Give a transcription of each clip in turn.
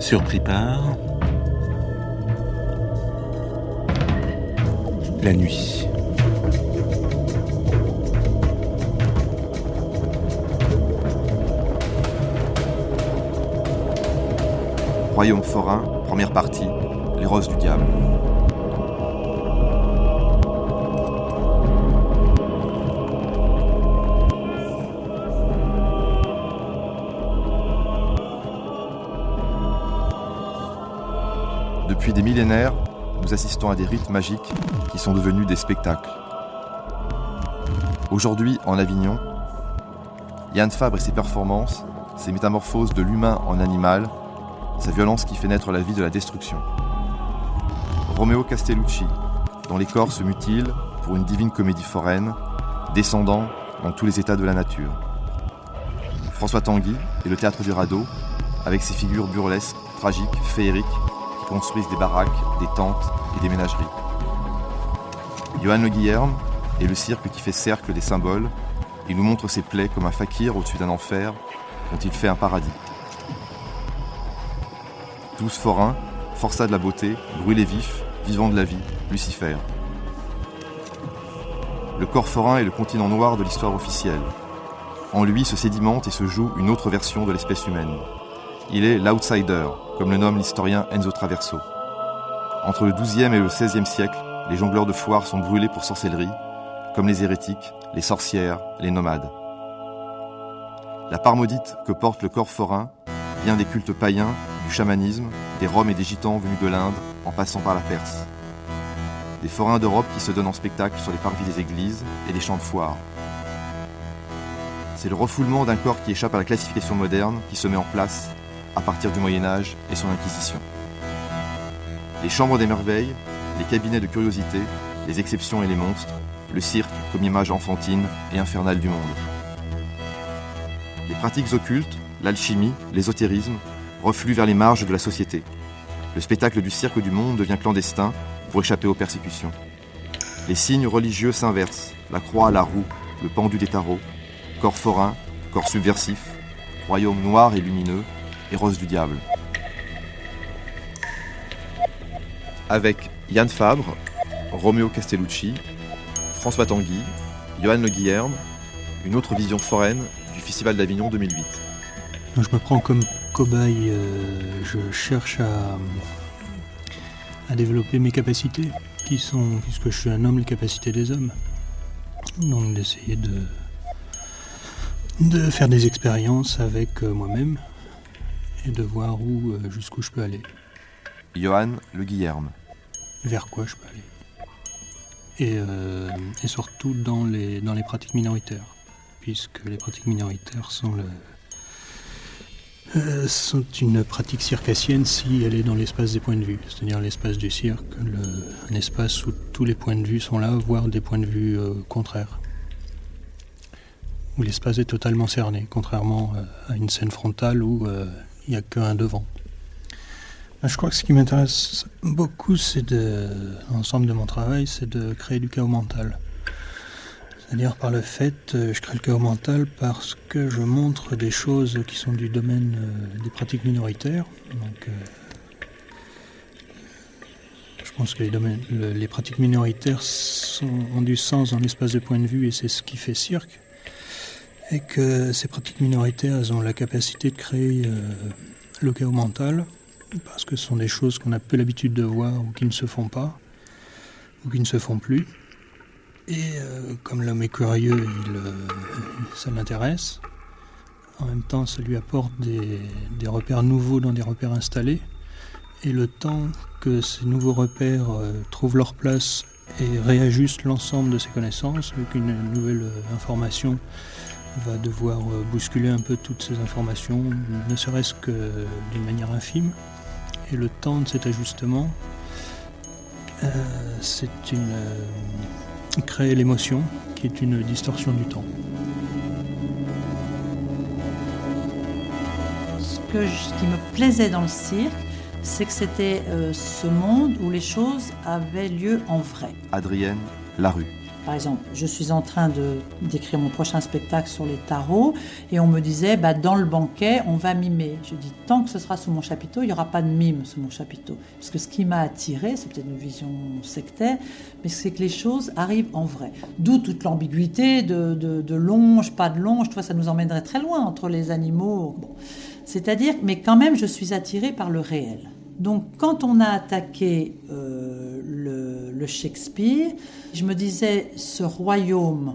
Surpris par la nuit. Royaume forain, première partie, les roses du diable. Depuis des millénaires, nous assistons à des rites magiques qui sont devenus des spectacles. Aujourd'hui, en Avignon, Yann Fabre et ses performances, ses métamorphoses de l'humain en animal, sa violence qui fait naître la vie de la destruction. Romeo Castellucci, dont les corps se mutilent pour une divine comédie foraine, descendant dans tous les états de la nature. François Tanguy et le théâtre du radeau, avec ses figures burlesques, tragiques, féeriques, qui construisent des baraques, des tentes et des ménageries. Johan Le Guillerme et le cirque qui fait cercle des symboles, il nous montre ses plaies comme un fakir au-dessus d'un enfer dont il fait un paradis. Tous forains, forçats de la beauté, brûlés vifs, vivants de la vie, Lucifer. Le corps forain est le continent noir de l'histoire officielle. En lui se sédimente et se joue une autre version de l'espèce humaine. Il est l'outsider, comme le nomme l'historien Enzo Traverso. Entre le XIIe et le XVIe siècle, les jongleurs de foire sont brûlés pour sorcellerie, comme les hérétiques, les sorcières, les nomades. La part que porte le corps forain vient des cultes païens, du chamanisme, des Roms et des Gitans venus de l'Inde, en passant par la Perse. Des forains d'Europe qui se donnent en spectacle sur les parvis des églises et les champs de foire. C'est le refoulement d'un corps qui échappe à la classification moderne qui se met en place à partir du Moyen Âge et son Inquisition. Les chambres des merveilles, les cabinets de curiosité, les exceptions et les monstres, le cirque comme image enfantine et infernale du monde. Les pratiques occultes, l'alchimie, l'ésotérisme, refluent vers les marges de la société. Le spectacle du cirque du monde devient clandestin pour échapper aux persécutions. Les signes religieux s'inversent, la croix, la roue, le pendu des tarots, corps forain, corps subversif, royaume noir et lumineux, et rose du diable. Avec Yann Fabre, Romeo Castellucci, François Tanguy, Johan Le Guillerme, une autre vision foraine du Festival d'Avignon 2008. Je me prends comme cobaye, euh, je cherche à, à développer mes capacités, qui sont, puisque je suis un homme, les capacités des hommes. Donc d'essayer de, de faire des expériences avec euh, moi-même et de voir où, euh, jusqu'où je peux aller, Johan Le Guillerme. vers quoi je peux aller. Et, euh, et surtout dans les, dans les pratiques minoritaires, puisque les pratiques minoritaires sont, le, euh, sont une pratique circassienne si elle est dans l'espace des points de vue, c'est-à-dire l'espace du cirque, un espace où tous les points de vue sont là, voire des points de vue euh, contraires. Où l'espace est totalement cerné, contrairement euh, à une scène frontale où il n'y a qu'un devant. Ben, Je crois que ce qui m'intéresse beaucoup, c'est de, l'ensemble de mon travail, c'est de créer du chaos mental. C'est-à-dire par le fait, euh, je crée le chaos mental parce que je montre des choses qui sont du domaine euh, des pratiques minoritaires. Euh, je pense que les, pratiques minoritaires ont du sens dans l'espace de point de vue et c'est ce qui fait cirque. Et que ces pratiques minoritaires, elles ont la capacité de créer le chaos mental parce que ce sont des choses qu'on a peu l'habitude de voir ou qui ne se font pas, ou qui ne se font plus. Et euh, comme l'homme est curieux, euh, ça l'intéresse. En même temps, ça lui apporte des, repères nouveaux dans des repères installés. Et le temps que ces nouveaux repères euh, trouvent leur place et réajustent l'ensemble de ses connaissances, vu qu'une nouvelle information va devoir bousculer un peu toutes ces informations, ne serait-ce que d'une manière infime. Et le temps de cet ajustement, c'est une créer l'émotion, qui est une distorsion du temps. Ce, que ce qui me plaisait dans le cirque, c'est que c'était euh, ce monde où les choses avaient lieu en vrai. Adrienne Larue. Par exemple, je suis en train d'écrire mon prochain spectacle sur les tarots et on me disait bah, dans le banquet on va mimer. Je dis tant que ce sera sous mon chapiteau, il n'y aura pas de mime sous mon chapiteau. Parce que ce qui m'a attiré, c'est peut-être une vision sectaire, mais c'est que les choses arrivent en vrai. D'où toute l'ambiguïté de, de, longe, pas de longe. Tu vois, ça nous emmènerait très loin entre les animaux. C'est-à-dire, mais quand même, je suis attirée par le réel. Donc quand on a attaqué euh, le, Shakespeare, je me disais, ce royaume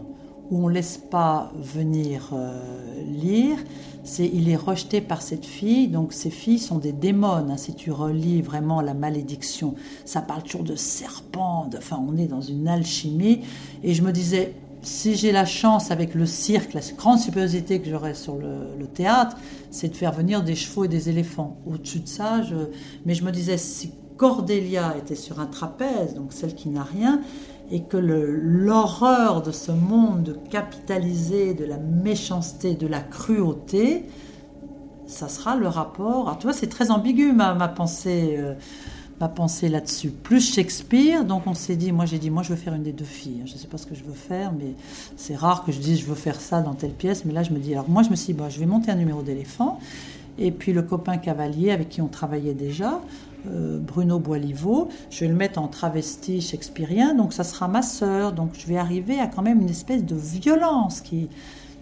où on ne laisse pas venir euh, lire, c'est, il est rejeté par cette fille. Donc ces filles sont des démons. Hein, si tu relis vraiment la malédiction, ça parle toujours de serpents. enfin, on est dans une alchimie. Et je me disais, si j'ai la chance avec le cirque, la grande supériorité que j'aurais sur le, théâtre, c'est de faire venir des chevaux et des éléphants. Au-dessus de ça, je... mais je me disais, si Cordélia était sur un trapèze, donc celle qui n'a rien, et que l'horreur de ce monde capitalisé, de la méchanceté, de la cruauté, ça sera le rapport. Alors, tu vois, c'est très ambigu ma, ma pensée. Euh, ma pensée là-dessus. Plus Shakespeare, donc on s'est dit, moi j'ai dit, moi je veux faire une des deux filles. Je ne sais pas ce que je veux faire, mais c'est rare que je dise, je veux faire ça dans telle pièce. Mais là, je me dis, alors moi je me suis dit, je vais monter un numéro d'éléphant. Et puis le copain cavalier avec qui on travaillait déjà, euh, Bruno Boiliveau, je vais le mettre en travesti shakespearien, donc ça sera ma sœur. Donc je vais arriver à quand même une espèce de violence qui,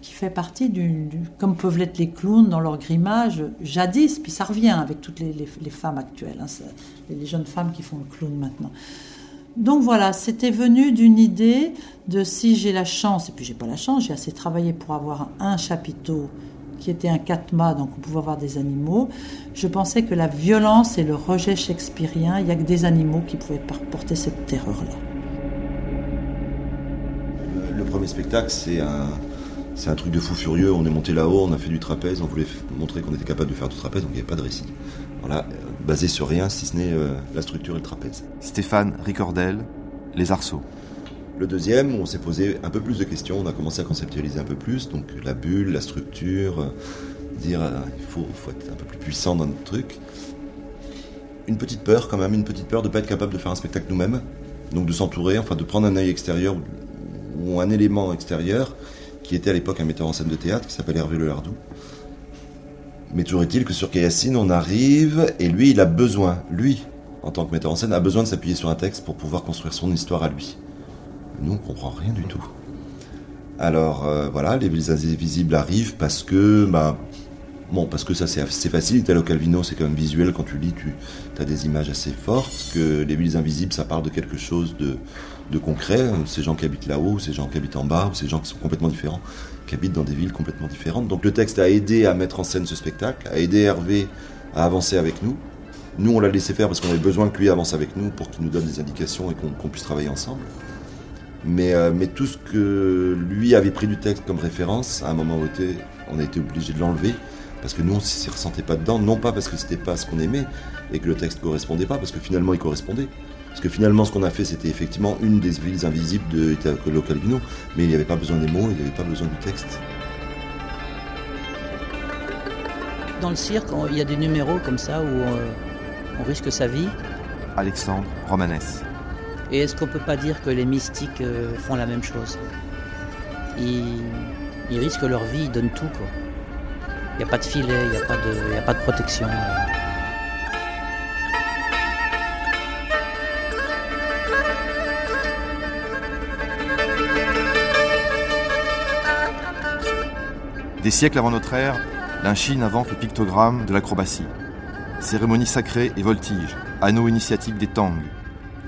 qui fait partie du, comme peuvent l'être les clowns dans leur grimage jadis, puis ça revient avec toutes les, femmes actuelles, hein, les jeunes femmes qui font le clown maintenant. Donc voilà, c'était venu d'une idée de si j'ai la chance, et puis j'ai pas la chance, j'ai assez travaillé pour avoir un chapiteau qui était un katma, donc on pouvait avoir des animaux. Je pensais que la violence et le rejet shakespearien, il n'y a que des animaux qui pouvaient porter cette terreur-là. Le premier spectacle, c'est un, c'est un truc de fou furieux. On est monté là-haut, on a fait du trapèze, on voulait montrer qu'on était capable de faire du trapèze, donc il n'y avait pas de récit. Voilà, euh, basé sur rien, si ce n'est euh, la structure et le trapèze. Stéphane Ricordel, Les Arceaux. Le deuxième, on s'est posé un peu plus de questions, on a commencé à conceptualiser un peu plus, donc la bulle, la structure, euh, dire il faut, faut, être un peu plus puissant dans notre truc. Une petite peur quand même, une petite peur de ne pas être capable de faire un spectacle nous-mêmes, donc de s'entourer, enfin de prendre un œil extérieur ou un élément extérieur qui était à l'époque un metteur en scène de théâtre qui s'appelle Hervé Lelardou. Mais toujours est-il que sur Kayassine, on arrive et lui, il a besoin, lui, en tant que metteur en scène, a besoin de s'appuyer sur un texte pour pouvoir construire son histoire à lui. Nous, on comprend rien du tout. Alors euh, voilà, les villes invisibles arrivent parce que, bah, bon, parce que ça c'est facile. Italo Calvino, c'est quand même visuel. Quand tu lis, tu as des images assez fortes. Que les villes invisibles, ça parle de quelque chose de, de concret, hein, ces gens qui habitent là-haut, ces gens qui habitent en bas, ou ces gens qui sont complètement différents, qui habitent dans des villes complètement différentes. Donc le texte a aidé à mettre en scène ce spectacle, a aidé Hervé à avancer avec nous. Nous, on l'a laissé faire parce qu'on avait besoin que lui avance avec nous pour qu'il nous donne des indications et qu'on puisse travailler ensemble. Mais, euh, mais, tout ce que lui avait pris du texte comme référence, à un moment où on a été obligé de l'enlever parce que nous, on ne s'y ressentait pas dedans, non pas parce que c'était pas ce qu'on aimait et que le texte correspondait pas, parce que finalement il correspondait. Parce que finalement, ce qu'on a fait, c'était effectivement une des villes invisibles de Italo Calvino, mais il n'y avait pas besoin des mots, il n'y avait pas besoin du texte. Dans le cirque, il y a des numéros comme ça où euh, on, risque sa vie. Alexandre Romanès. Et est-ce qu'on ne peut pas dire que les mystiques euh, font la même chose? Ils, risquent leur vie, ils donnent tout. Il n'y a pas de filet, il n'y a, a, pas de protection. Des siècles avant notre ère, la Chine invente le pictogramme de l'acrobatie. Cérémonie sacrée et voltige, anneau initiatique des Tang.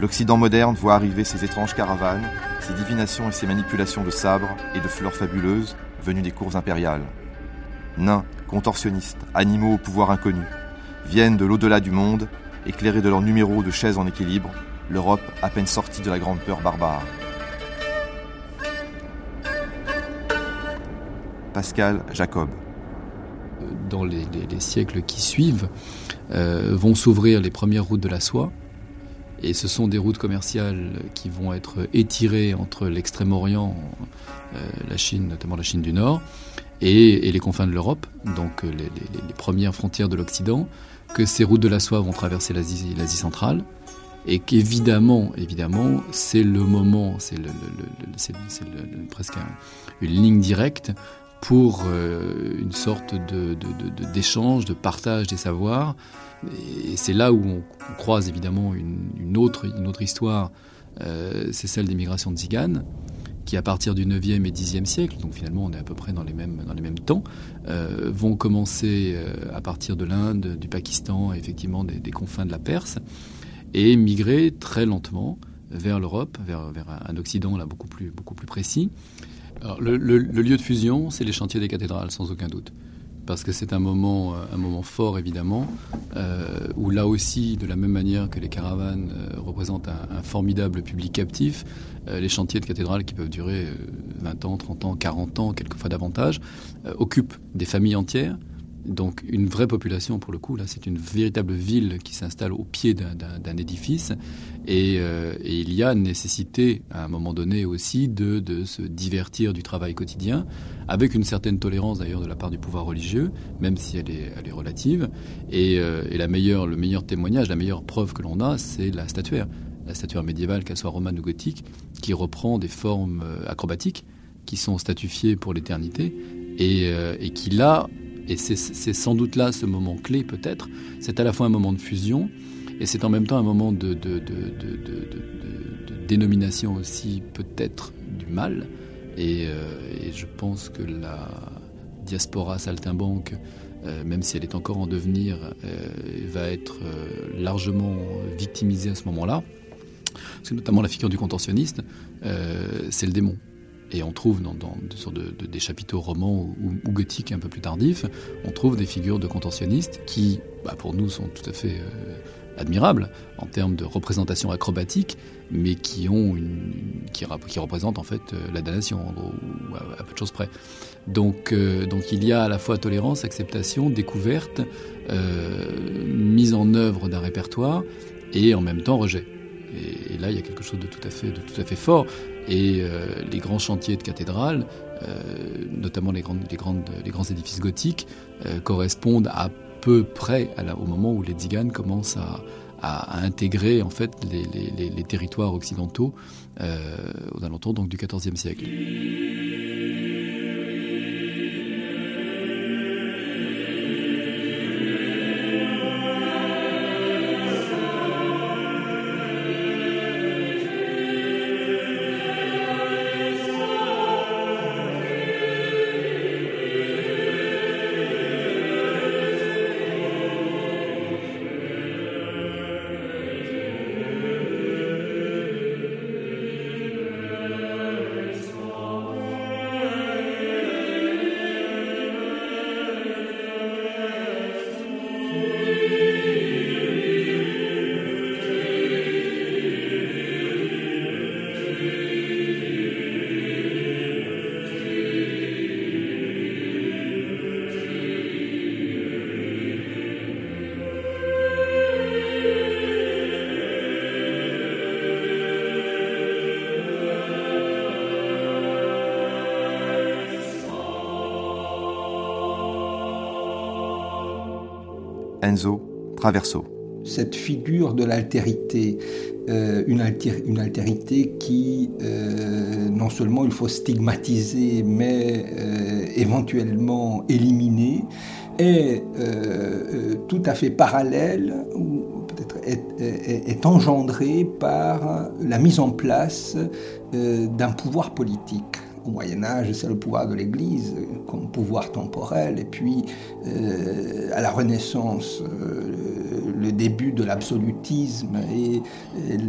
L'Occident moderne voit arriver ces étranges caravanes, ces divinations et ces manipulations de sabres et de fleurs fabuleuses venues des cours impériales. Nains, contorsionnistes, animaux au pouvoir inconnu, viennent de l'au-delà du monde, éclairés de leurs numéros de chaises en équilibre, l'Europe à peine sortie de la grande peur barbare. Pascal Jacob. Dans les, siècles qui suivent, euh, vont s'ouvrir les premières routes de la soie. Et ce sont des routes commerciales qui vont être étirées entre l'extrême-orient, euh, la Chine, notamment la Chine du Nord, et, les confins de l'Europe, donc les, les, premières frontières de l'Occident, que ces routes de la soie vont traverser l'Asie centrale, et qu'évidemment, évidemment, c'est le moment, c'est presque une ligne directe pour euh, une sorte d'échange, de, de, partage des savoirs. Et c'est là où on, croise évidemment une, autre, une autre histoire, euh, c'est celle des migrations de Ziganes, qui à partir du 9e et 10e siècle, donc finalement on est à peu près dans les mêmes, dans les mêmes temps, euh, vont commencer à partir de l'Inde, du Pakistan, effectivement des, des confins de la Perse, et migrer très lentement vers l'Europe, vers, vers, un Occident là beaucoup plus, beaucoup plus précis. Le, lieu de fusion, c'est les chantiers des cathédrales, sans aucun doute. Parce que c'est un moment, euh, un moment fort, évidemment, euh, où là aussi, de la même manière que les caravanes euh, représentent un, formidable public captif, les chantiers de cathédrales qui peuvent durer 20 ans, 30 ans, 40 ans, quelquefois davantage, occupent des familles entières, donc une vraie population pour le coup, là c'est une véritable ville qui s'installe au pied d'un édifice euh, et, il y a nécessité à un moment donné aussi de, se divertir du travail quotidien avec une certaine tolérance d'ailleurs de la part du pouvoir religieux, même si elle est, relative. Et, euh, la meilleure, le meilleur témoignage, la meilleure preuve que l'on a, c'est la statuaire. La statuaire médiévale, qu'elle soit romane ou gothique, qui reprend des formes euh, acrobatiques qui sont statufiées pour l'éternité et, et qui là et c'est sans doute là ce moment clé peut-être. C'est à la fois un moment de fusion et c'est en même temps un moment de, dénomination aussi peut-être du mal. Euh, et, je pense que la diaspora saltimbanque, euh, même si elle est encore en devenir, euh, va être largement victimisée à ce moment-là. C'est notamment la figure du contentionniste, c'est le démon. Et on trouve dans, des chapiteaux romans ou, gothiques un peu plus tardifs, on trouve des figures de contentionnistes qui, bah, pour nous, sont tout à fait euh, admirables en termes de représentation acrobatique, mais qui ont une, qui, représentent en fait euh, la damnation, ou à, peu de choses près. Donc, euh, donc il y a à la fois tolérance, acceptation, découverte, mise en œuvre d'un répertoire, et en même temps rejet. Et, là, il y a quelque chose de tout à fait, de tout à fait fort. Et euh, les grands chantiers de cathédrales, euh, notamment les, les, les, grands édifices gothiques, euh, correspondent à peu près au moment où les tziganes commencent à, intégrer en fait les, les territoires occidentaux aux alentours donc, du XIVe siècle. Cette figure de l'altérité, euh, une, altérité qui euh, non seulement il faut stigmatiser, mais euh, éventuellement éliminer, est tout à fait parallèle ou peut-être est, engendrée par la mise en place d'un pouvoir politique au Moyen Âge, c'est le pouvoir de l'Église comme pouvoir temporel, et puis euh, à la Renaissance, euh, le début de l'absolutisme et,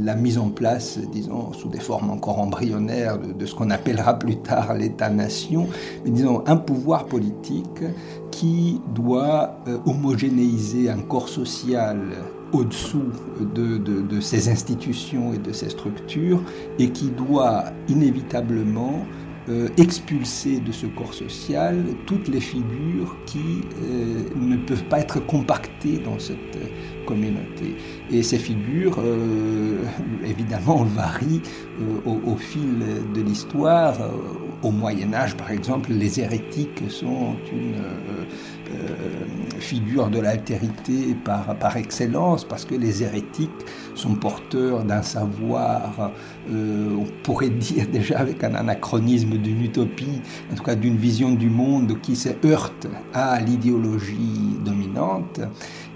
la mise en place, disons, sous des formes encore embryonnaires de, ce qu'on appellera plus tard l'État-nation, disons un pouvoir politique qui doit euh, homogénéiser un corps social au-dessous de, de, de, ces institutions et de ces structures et qui doit inévitablement euh, expulser de ce corps social toutes les figures qui euh, ne peuvent pas être compactées dans cette communauté. Et ces figures, euh, évidemment, varient au, fil de l'histoire au Moyen Âge, par exemple, les hérétiques sont une figure de l'altérité par, excellence, parce que les hérétiques sont porteurs d'un savoir, on pourrait dire déjà avec un anachronisme d'une utopie, en tout cas d'une vision du monde qui se heurte à l'idéologie dominante.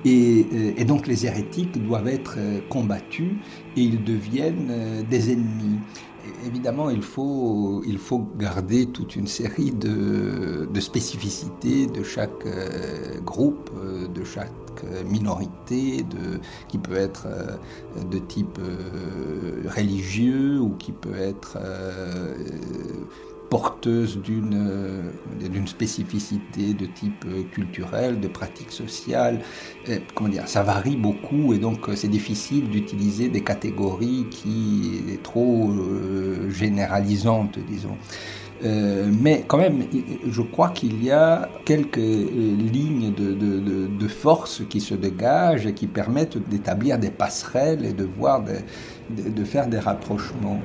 Euh, et, donc les hérétiques doivent être euh, combattus et ils deviennent euh, des ennemis. Évidemment, il faut, il faut garder toute une série de, de spécificités de chaque groupe, de chaque minorité, de, qui peut être de type religieux ou qui peut être porteuse d'une euh, d'une spécificité de type euh, culturel, de pratique sociale. comment dire, ça varie beaucoup et donc euh, c'est difficile d'utiliser des catégories qui est trop généralisantes, disons. mais quand même, je crois qu'il y a quelques lignes de, de, de, force qui se dégagent et qui permettent d'établir des passerelles et de voir, de, faire des rapprochements.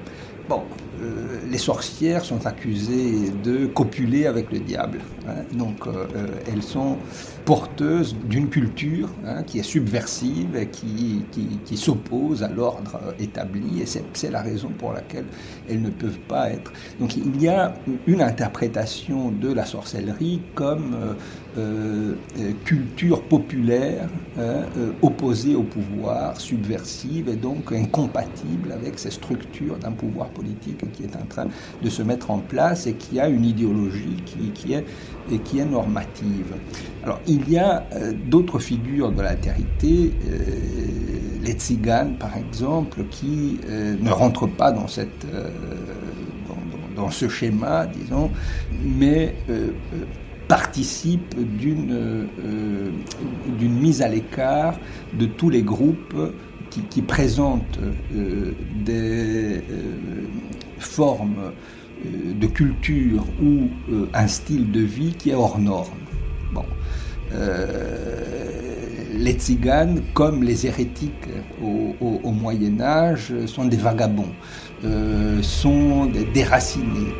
Bon, euh, les sorcières sont accusées de copuler avec le diable. Hein. donc euh, euh, elles sont porteuses d'une culture hein, qui est subversive qui, qui, s'oppose à l'ordre établi. Et c'est la raison pour laquelle elles ne peuvent pas être. Donc il y a une interprétation de la sorcellerie comme culture populaire hein, opposée au pouvoir, subversive et donc incompatible avec ces structures d'un pouvoir politique qui est en train de se mettre en place et qui a une idéologie qui, qui est, et qui est normative. Alors, il y a euh, d'autres figures de l'altérité, euh, les tziganes par exemple, qui euh, ne rentrent pas dans, cette, dans, dans, ce schéma, disons, mais participent d'une d'une mise à l'écart de tous les groupes qui présentent des forme euh, de culture ou euh, un style de vie qui est hors norme. Euh, les tziganes, comme les hérétiques au, Moyen Âge, sont des vagabonds, sont des déracinés.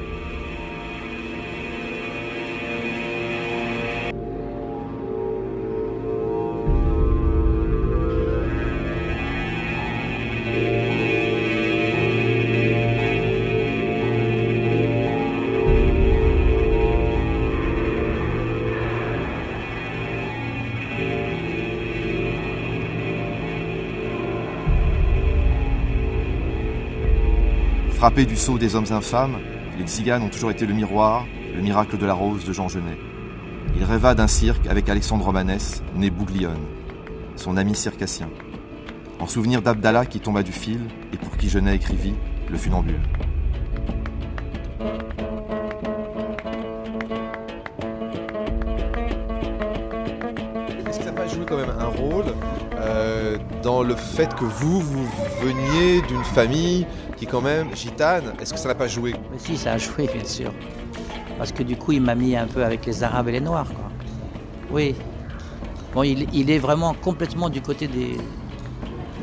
Du sceau des hommes infâmes, les tziganes ont toujours été le miroir, le miracle de la rose de Jean Genet. Il rêva d'un cirque avec Alexandre Romanès, né Bouglione, son ami circassien. En souvenir d'Abdallah qui tomba du fil et pour qui Genet écrivit Le funambule. Est-ce que ça n'a pas joué quand même un rôle euh, dans le fait que vous, vous veniez d'une famille qui quand même gitane. Est-ce que ça n'a pas joué? Mais si, ça a joué, bien sûr. Parce que du coup, il m'a mis un peu avec les Arabes et les Noirs. Quoi. Oui. Bon, il, est vraiment complètement du côté des,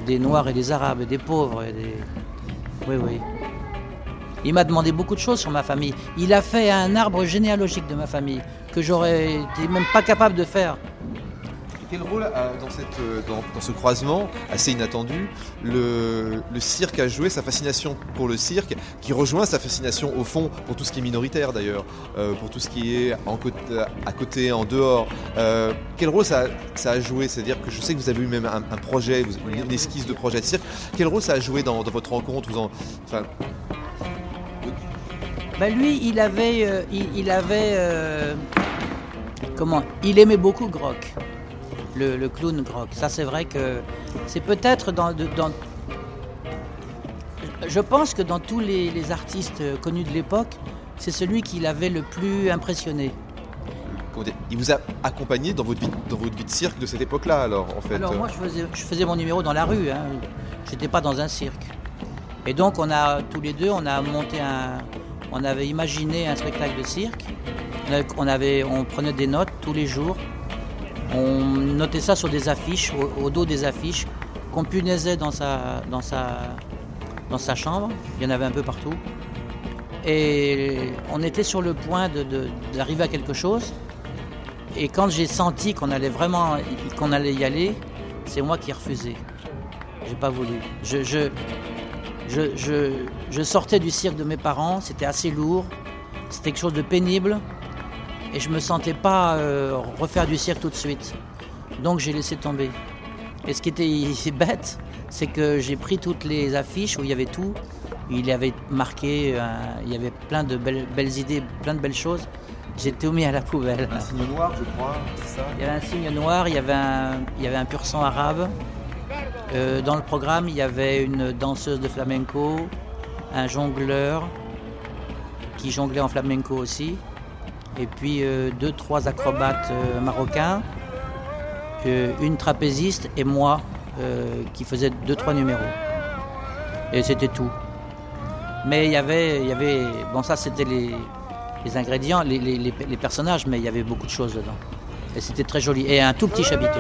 des Noirs et des Arabes, des pauvres. Oui, oui. Il m'a demandé beaucoup de choses sur ma famille. Il a fait un arbre généalogique de ma famille que j'aurais été même pas capable de faire quel rôle dans, cette, euh, dans, ce croisement assez inattendu le, cirque a joué, sa fascination pour le cirque, qui rejoint sa fascination au fond pour tout ce qui est minoritaire d'ailleurs, euh, pour tout ce qui est à côté, en dehors. Euh, quel rôle ça, a joué? C'est-à-dire que je sais que vous avez eu même un, projet, une esquisse de projet de cirque. Quel rôle ça a joué dans, votre rencontre? Vous en, ben lui, il avait, il, avait, comment? Il aimait beaucoup Grock le, clown grog. Ça, c'est vrai que c'est peut-être dans, dans, Je pense que dans tous les, artistes connus de l'époque, c'est celui qui l'avait le plus impressionné. Il vous a accompagné dans votre vie, dans votre vie de cirque de cette époque-là, alors, en fait Alors, moi, je faisais, je faisais mon numéro dans la rue. Hein. J'étais pas dans un cirque. Et donc, on a, tous les deux, on a monté un... On avait imaginé un spectacle de cirque. On, avait, on prenait des notes tous les jours on notait ça sur des affiches, au, dos des affiches, qu'on punaisait dans sa, chambre. Il y en avait un peu partout. Et on était sur le point d'arriver à quelque chose. Et quand j'ai senti qu'on allait vraiment qu'on allait y aller, c'est moi qui ai refusé. J'ai pas voulu. Je, je, sortais du cirque de mes parents, c'était assez lourd, c'était quelque chose de pénible, et je me sentais pas euh, refaire du cirque tout de suite. Donc j'ai laissé tomber. Et ce qui était bête, c'est que j'ai pris toutes les affiches où il y avait tout. Il y avait marqué, euh, il y avait plein de belles, belles, idées, plein de belles choses. J'ai tout mis à la poubelle. Un signe noir, je crois, c'est ça? Il y avait un signe noir, il y avait un, il y avait un pur sang arabe. Euh, dans le programme, il y avait une danseuse de flamenco, un jongleur qui jonglait en flamenco aussi, et puis euh, deux, trois acrobates euh, marocains, une trapéziste et moi qui faisais deux, trois numéros. Et c'était tout. Mais il y avait, y avait, bon ça c'était les, ingrédients, les, les personnages, mais il y avait beaucoup de choses dedans. Et c'était très joli. Et un tout petit chapiteau.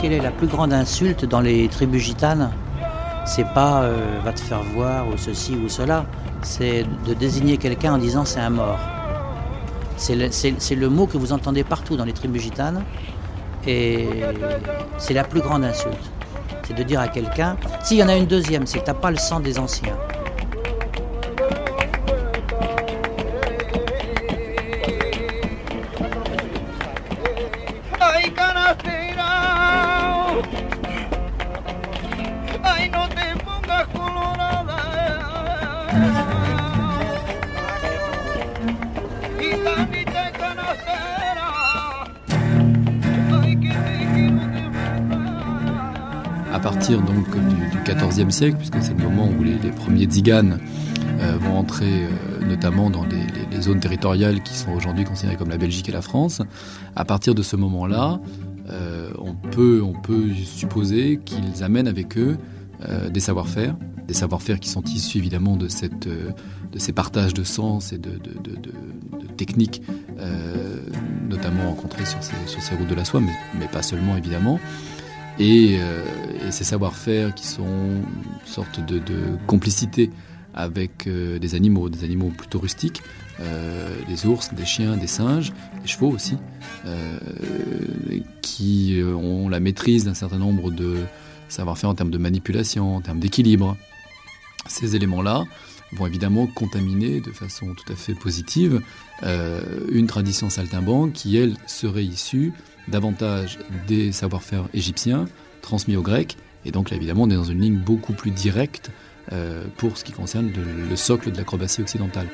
Quelle est la plus grande insulte dans les tribus gitanes? C'est pas euh, va te faire voir ou ceci ou cela, c'est de désigner quelqu'un en disant c'est un mort. C'est le, mot que vous entendez partout dans les tribus gitanes et c'est la plus grande insulte. C'est de dire à quelqu'un, s'il y en a une deuxième, c'est que t'as pas le sang des anciens. XIVe siècle, puisque c'est le moment où les, premiers tziganes euh, vont entrer euh, notamment dans les, zones territoriales qui sont aujourd'hui considérées comme la Belgique et la France. À partir de ce moment-là, euh, on, peut, on peut supposer qu'ils amènent avec eux des savoir-faire, des savoir-faire qui sont issus évidemment de, cette, de ces partages de sens et de, techniques, notamment rencontrées sur ces, sur ces routes de la soie, mais, mais pas seulement évidemment. Euh, et, ces savoir-faire qui sont une sorte de, complicité avec euh, des animaux, des animaux plutôt rustiques, euh, des ours, des chiens, des singes, des chevaux aussi, qui ont la maîtrise d'un certain nombre de savoir-faire en termes de manipulation, en termes d'équilibre. Ces éléments-là vont évidemment contaminer de façon tout à fait positive une tradition saltimbanque qui, elle, serait issue davantage des savoir-faire égyptiens transmis aux Grecs. Et donc là, évidemment, on est dans une ligne beaucoup plus directe euh, pour ce qui concerne le, socle de l'acrobatie occidentale.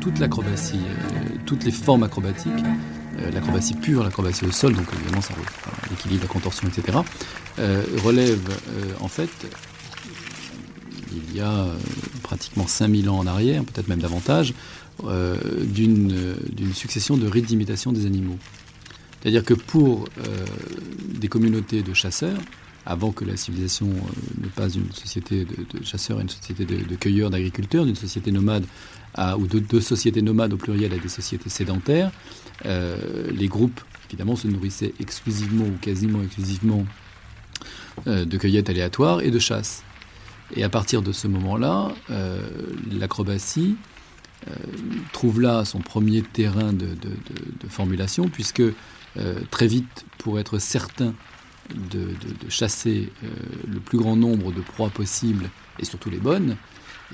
toute l'acrobatie, euh, toutes les formes acrobatiques, l'acrobatie pure, l'acrobatie au sol, donc évidemment ça l'équilibre, la contorsion, etc., euh, relève euh, en fait, il y a euh, pratiquement 5000 ans en arrière, peut-être même davantage, d'une succession de rites d'imitation des animaux. C'est-à-dire que pour des communautés de chasseurs, avant que la civilisation ne passe d'une société de, chasseurs à une société de, cueilleurs, d'agriculteurs, d'une société nomade à, ou de deux sociétés nomades au pluriel à des sociétés sédentaires, les groupes évidemment se nourrissaient exclusivement ou quasiment exclusivement euh, de cueillette aléatoire et de chasse. Et à partir de ce moment-là, euh, l'acrobatie euh, trouve là son premier terrain de, formulation, puisque très vite, pour être certain de, chasser le plus grand nombre de proies possibles, et surtout les bonnes,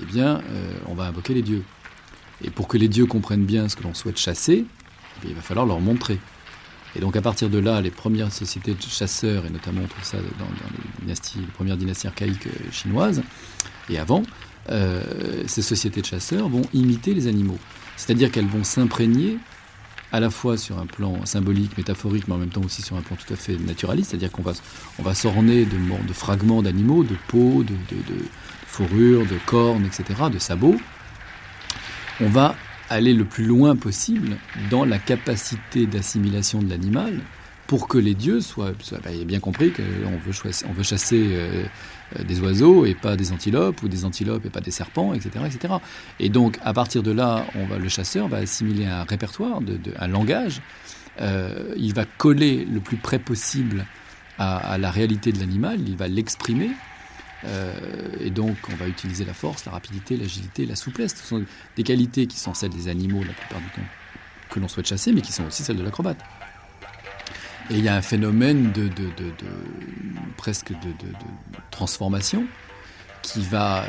eh bien, on va invoquer les dieux. Et pour que les dieux comprennent bien ce que l'on souhaite chasser, eh il va falloir leur montrer. Et donc à partir de là, les premières sociétés de chasseurs, et notamment on trouve ça dans, les, dynasties, les premières dynasties archaïques euh, chinoises, et avant, euh, ces sociétés de chasseurs vont imiter les animaux. C'est-à-dire qu'elles vont s'imprégner à la fois sur un plan symbolique, métaphorique, mais en même temps aussi sur un plan tout à fait naturaliste, c'est-à-dire qu'on va, on va s'orner de, fragments d'animaux, de peau, de, de, de fourrures, de cornes, etc., de sabots. On va aller le plus loin possible dans la capacité d'assimilation de l'animal pour que les dieux soient, bah, il bien compris qu'on veut, on veut chasser euh, des oiseaux et pas des antilopes, ou des antilopes et pas des serpents, etc., etc. Et donc, à partir de là, on va, le chasseur va assimiler un répertoire, un langage. Euh, il va coller le plus près possible à, à la réalité de l'animal, il va l'exprimer. Euh, et donc, on va utiliser la force, la rapidité, l'agilité, la souplesse. Ce sont des qualités qui sont celles des animaux la plupart du temps que l'on souhaite chasser, mais qui sont aussi celles de l'acrobate. Et il y a un phénomène de, presque de, transformation qui va,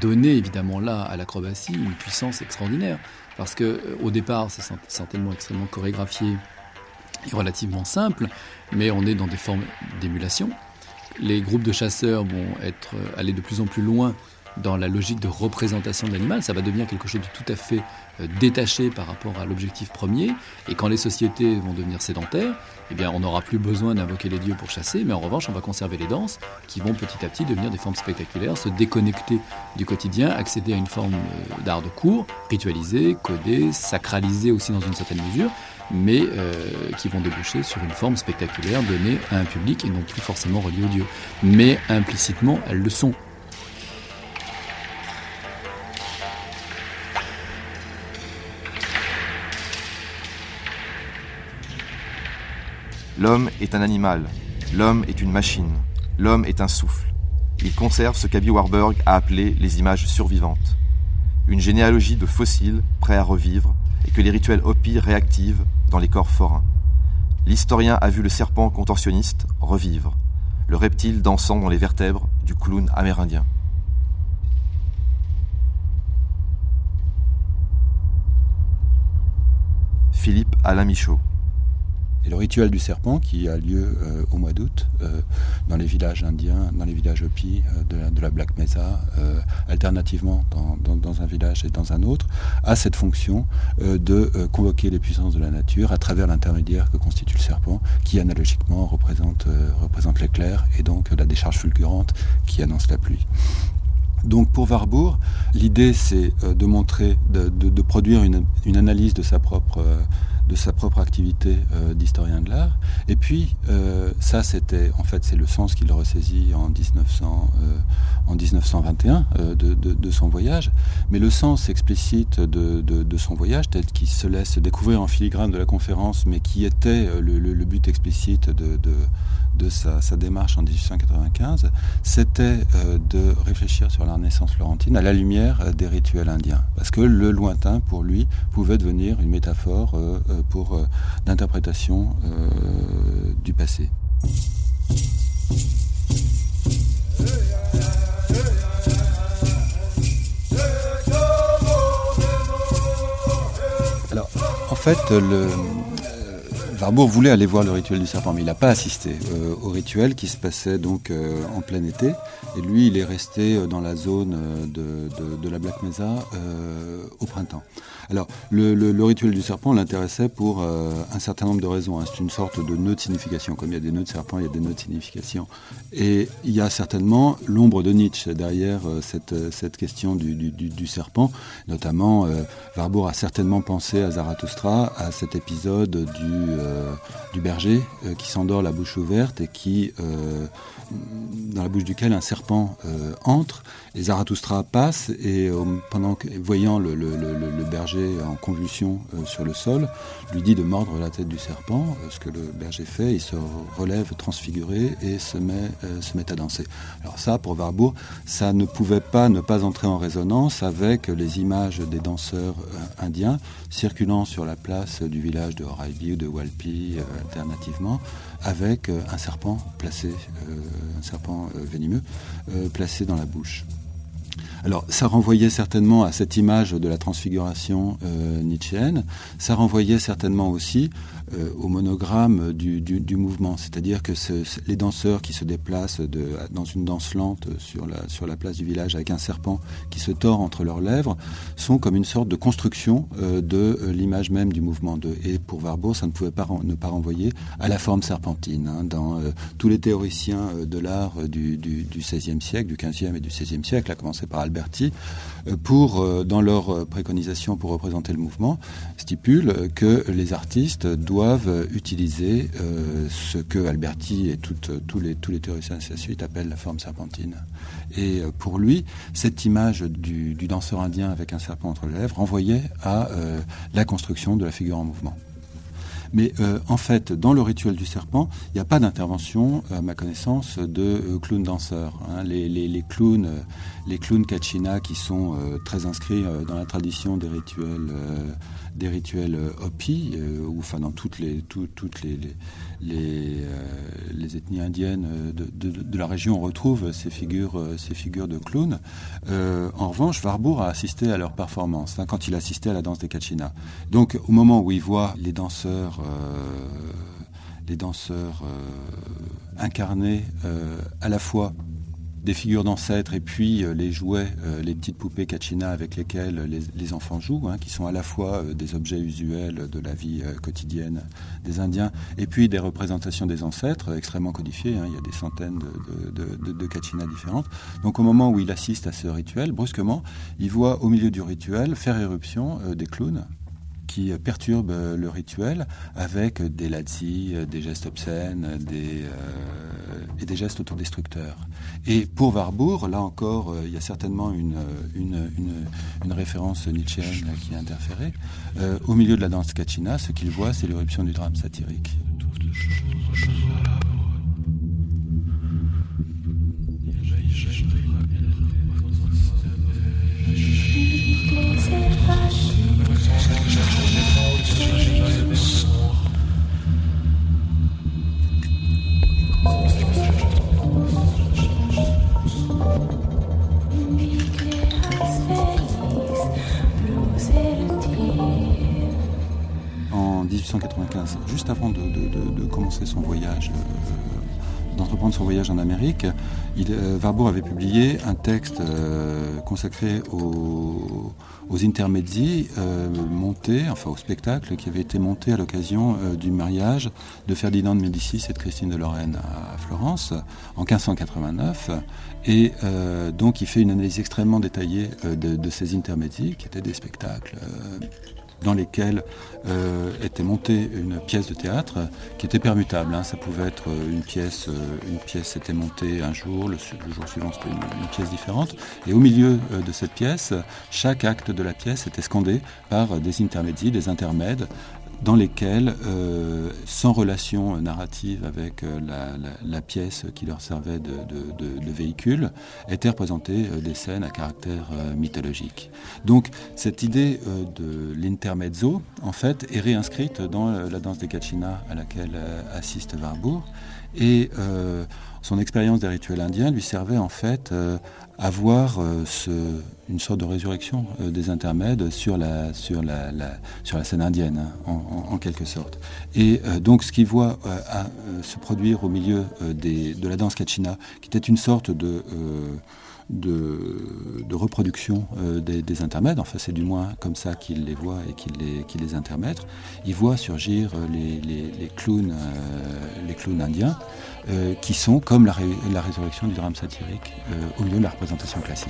donner évidemment là à l'acrobatie une puissance extraordinaire. Parce que euh, au départ, c'est cert- certainement extrêmement chorégraphié et relativement simple, mais on est dans des formes d'émulation. Les groupes de chasseurs vont être euh, aller de plus en plus loin dans la logique de représentation de l'animal. Ça va devenir quelque chose de tout à fait euh, détaché par rapport à l'objectif premier. Et quand les sociétés vont devenir sédentaires, eh bien, on n'aura plus besoin d'invoquer les dieux pour chasser, mais en revanche, on va conserver les danses qui vont petit à petit devenir des formes spectaculaires, se déconnecter du quotidien, accéder à une forme euh, d'art de cours, ritualisé, codé, sacralisé aussi dans une certaine mesure, mais euh, qui vont déboucher sur une forme spectaculaire donnée à un public et non plus forcément reliée aux dieux. Mais implicitement, elles le sont. L'homme est un animal, l'homme est une machine, l'homme est un souffle. Il conserve ce qu'Abby Warburg a appelé les images survivantes. Une généalogie de fossiles prêts à revivre et que les rituels Hopi réactivent dans les corps forains. L'historien a vu le serpent contorsionniste revivre, le reptile dansant dans les vertèbres du clown amérindien. Philippe Alain Michaud. Et le rituel du serpent qui a lieu euh, au mois d'août euh, dans les villages indiens, dans les villages Hopi euh, de, la, Black Mesa, alternativement dans, un village et dans un autre, a cette fonction de convoquer les puissances de la nature à travers l'intermédiaire que constitue le serpent, qui analogiquement représente, représente l'éclair et donc la décharge fulgurante qui annonce la pluie. Donc pour Warburg, l'idée c'est de montrer, de, produire une, analyse de sa propre de sa propre activité euh, d'historien de l'art. Et puis, euh, ça, c'était, en fait, c'est le sens qu'il ressaisit en, 1900, euh, 1921 de, son voyage. Mais le sens explicite de, son voyage, tel qu'il se laisse découvrir en filigrane de la conférence, mais qui était le but explicite de, de sa, démarche en 1895, c'était de réfléchir sur la Renaissance florentine à la lumière des rituels indiens. Parce que le lointain, pour lui, pouvait devenir une métaphore pour euh, d'interprétation euh, du passé. Alors, en fait, le, Warburg voulait aller voir le rituel du serpent, mais il n'a pas assisté euh, au rituel qui se passait donc euh, en plein été. Et lui, il est resté dans la zone de, de, la Black Mesa euh, au printemps. Alors, le, le, rituel du serpent l'intéressait pour euh, un certain nombre de raisons. Hein. C'est une sorte de nœud de signification. Comme il y a des nœuds de serpent, il y a des nœuds de signification. Et il y a certainement l'ombre de Nietzsche derrière euh, cette, cette question du, du, serpent. Notamment, euh, Warburg a certainement pensé à Zarathustra, à cet épisode du, euh, du berger qui s'endort la bouche ouverte et qui, dans la bouche duquel un serpent entre. Et Zarathustra passe et voyant le, berger en convulsion euh, sur le sol, lui dit de mordre la tête du serpent, euh, ce que le berger fait, il se relève transfiguré et se met, euh, se met à danser. Alors ça, pour Warburg, ça ne pouvait pas ne pas entrer en résonance avec les images des danseurs indiens circulant sur la place du village de Horaibi ou de Walpi alternativement, avec un serpent placé, un serpent venimeux placé dans la bouche. Alors, ça renvoyait certainement à cette image de la transfiguration euh, nietzschéenne. Ça renvoyait certainement aussi euh, au monogramme du, du, du mouvement, c'est-à-dire que ce, les danseurs qui se déplacent de, dans une danse lente sur la, sur la place du village avec un serpent qui se tord entre leurs lèvres sont comme une sorte de construction euh, de l'image même du mouvement. De, et pour Warburg, ça ne pouvait pas ne pas renvoyer à la forme serpentine. Hein, dans tous les théoriciens de l'art du, du, du XVIe siècle, du XVe et du XVIe siècle, à commencer par Alberti, pour, dans leur préconisation pour représenter le mouvement, stipule que les artistes doivent utiliser ce que Alberti et tous les, tous les théoriciens de sa suite appellent la forme serpentine. Et pour lui, cette image du, danseur indien avec un serpent entre les lèvres renvoyait à la construction de la figure en mouvement. Mais euh, en fait, dans le rituel du serpent, il n'y a pas d'intervention, à ma connaissance, de euh, clowns danseurs. Hein. Les, les, clowns, euh, les clowns kachina qui sont très inscrits dans la tradition des rituels, des rituels Hopi, ou enfin dans toutes les, toutes les, les, les, ethnies indiennes de, de, la région, on retrouve ces figures, ces figures de clowns. en revanche, Warburg a assisté à leur performance hein, quand il assistait à la danse des kachina. Donc, au moment où il voit les danseurs euh, les danseurs euh, incarnés euh, à la fois des figures d'ancêtres et puis les jouets, les petites poupées Kachina avec lesquelles les, enfants jouent, hein, qui sont à la fois des objets usuels de la vie quotidienne des Indiens et puis des représentations des ancêtres extrêmement codifiées. Hein. il y a des centaines de, de, Kachina différentes. Donc au moment où il assiste à ce rituel, brusquement, il voit au milieu du rituel faire éruption des clowns qui perturbe le rituel avec des lazzi, des gestes obscènes des, euh, et des gestes autodestructeurs. Et pour Warburg, là encore, euh, il y a certainement une, une, une, référence nietzschéenne qui est interférée. Euh, au milieu de la danse kachina, ce qu'il voit, c'est l'éruption du drame satirique. En 1895, juste avant de, commencer son voyage, euh, d'entreprendre son voyage en Amérique, il, euh, Warburg avait publié un texte euh, consacré aux, aux intermedzi montés, enfin au spectacle qui avait été monté à l'occasion du mariage de Ferdinand de Médicis et de Christine de Lorraine à, Florence en 1589. Et donc il fait une analyse extrêmement détaillée de, ces intermedzi qui étaient des spectacles dans lesquels euh, était montée une pièce de théâtre qui était permutable. Hein. Ça pouvait être euh, une pièce, euh, une pièce était montée un jour, le, jour suivant c'était une, pièce différente. Et au milieu de cette pièce, chaque acte de la pièce était scandé par des intermédiaires, des intermèdes, dans lesquels, euh, sans relation narrative avec euh, la, pièce qui leur servait de, véhicule, étaient représentées euh, des scènes à caractère mythologique. Donc cette idée de l'intermezzo, en fait, est réinscrite dans la danse des Kachina à laquelle assiste Warburg. Et son expérience des rituels indiens lui servait en fait à voir ce, une sorte de résurrection euh, des intermèdes sur la, scène indienne, hein, en, quelque sorte. Et euh, donc ce qu'il voit euh, se produire au milieu de la danse kachina, qui était une sorte de de, reproduction euh, des, intermèdes, enfin c'est du moins comme ça qu'il les voit et qu'il les, les intermètre, il voit surgir euh, les, clowns, euh, les clowns indiens, qui sont comme la, résurrection du drame satirique au milieu de la représentation classique.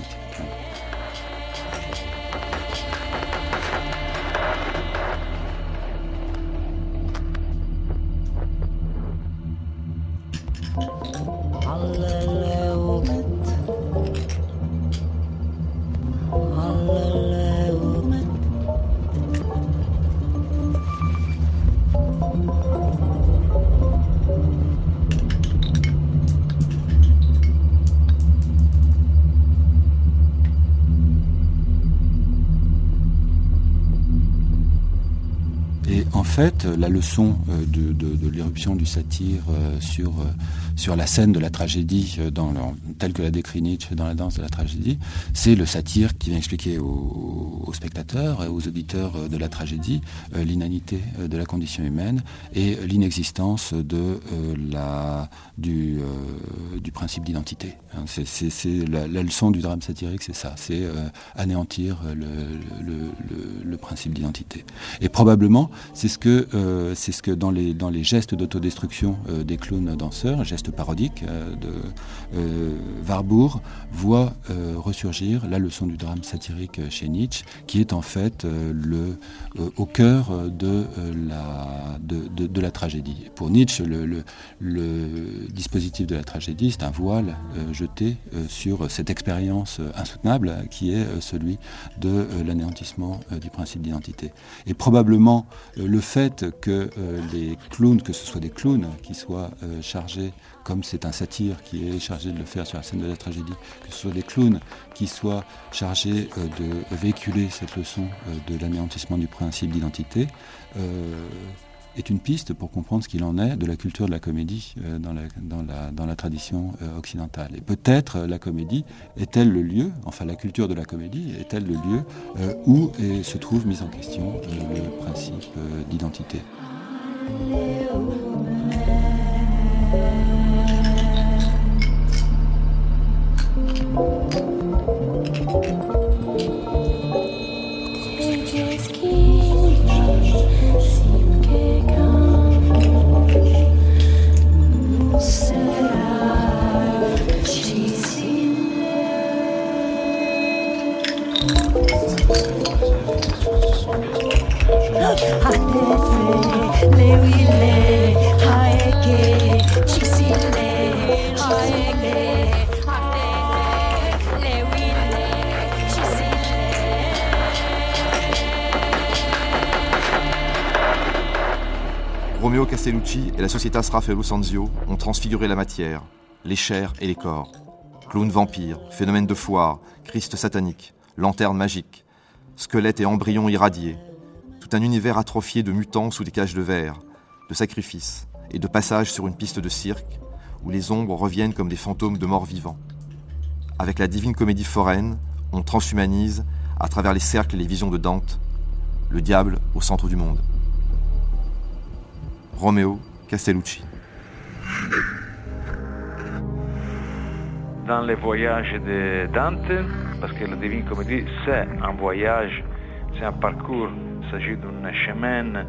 Fait, la leçon euh, de, l'éruption du satire euh, sur, euh, sur la scène de la tragédie, dans telle que la décrit Nietzsche dans la danse de la tragédie, c'est le satire qui vient expliquer aux, spectateurs et aux auditeurs de la tragédie l'inanité de la condition humaine et l'inexistence de la, du, principe d'identité. Hein, c'est la, leçon du drame satirique, c'est ça, c'est anéantir le, le, principe d'identité. Et probablement, c'est ce que, euh, c'est ce que dans les, dans les gestes d'autodestruction euh, des clowns danseurs, gestes parodiques euh, de Warburg, voit ressurgir la leçon du drame satirique chez Nietzsche, qui est en fait le, au cœur de, la, de, de, la tragédie. Pour Nietzsche, le, le, dispositif de la tragédie, c'est un voile jeté sur cette expérience insoutenable qui est celui de l'anéantissement du principe d'identité. Et probablement le fait que euh, les clowns, que ce soit des clowns qui soient euh, chargés, comme c'est un satire qui est chargé de le faire sur la scène de la tragédie, que ce soit des clowns qui soient chargés euh, de véhiculer cette leçon de l'anéantissement du principe d'identité, est une piste pour comprendre ce qu'il en est de la culture de la comédie euh, dans, la, tradition euh, occidentale. Et peut-être euh, la comédie est-elle le lieu, enfin la culture de la comédie est-elle le lieu où se trouve mise en question le principe d'identité? Hadefe, Lewile, Haeke, Romeo Castellucci et la Societas Raffaello Sanzio ont transfiguré la matière, les chairs et les corps. Clown vampire, phénomène de foire, Christ satanique, lanterne magique, squelette et embryon irradiés, tout un univers atrophié de mutants sous des cages de verre, de sacrifices et de passages sur une piste de cirque où les ombres reviennent comme des fantômes de morts vivants. Avec la divine comédie foraine, on transhumanise, à travers les cercles et les visions de Dante, le diable au centre du monde. Romeo Castellucci. Dans les voyages de Dante, parce que la Divine Comédie, c'est un voyage, c'est un parcours, il s'agit d'un chemin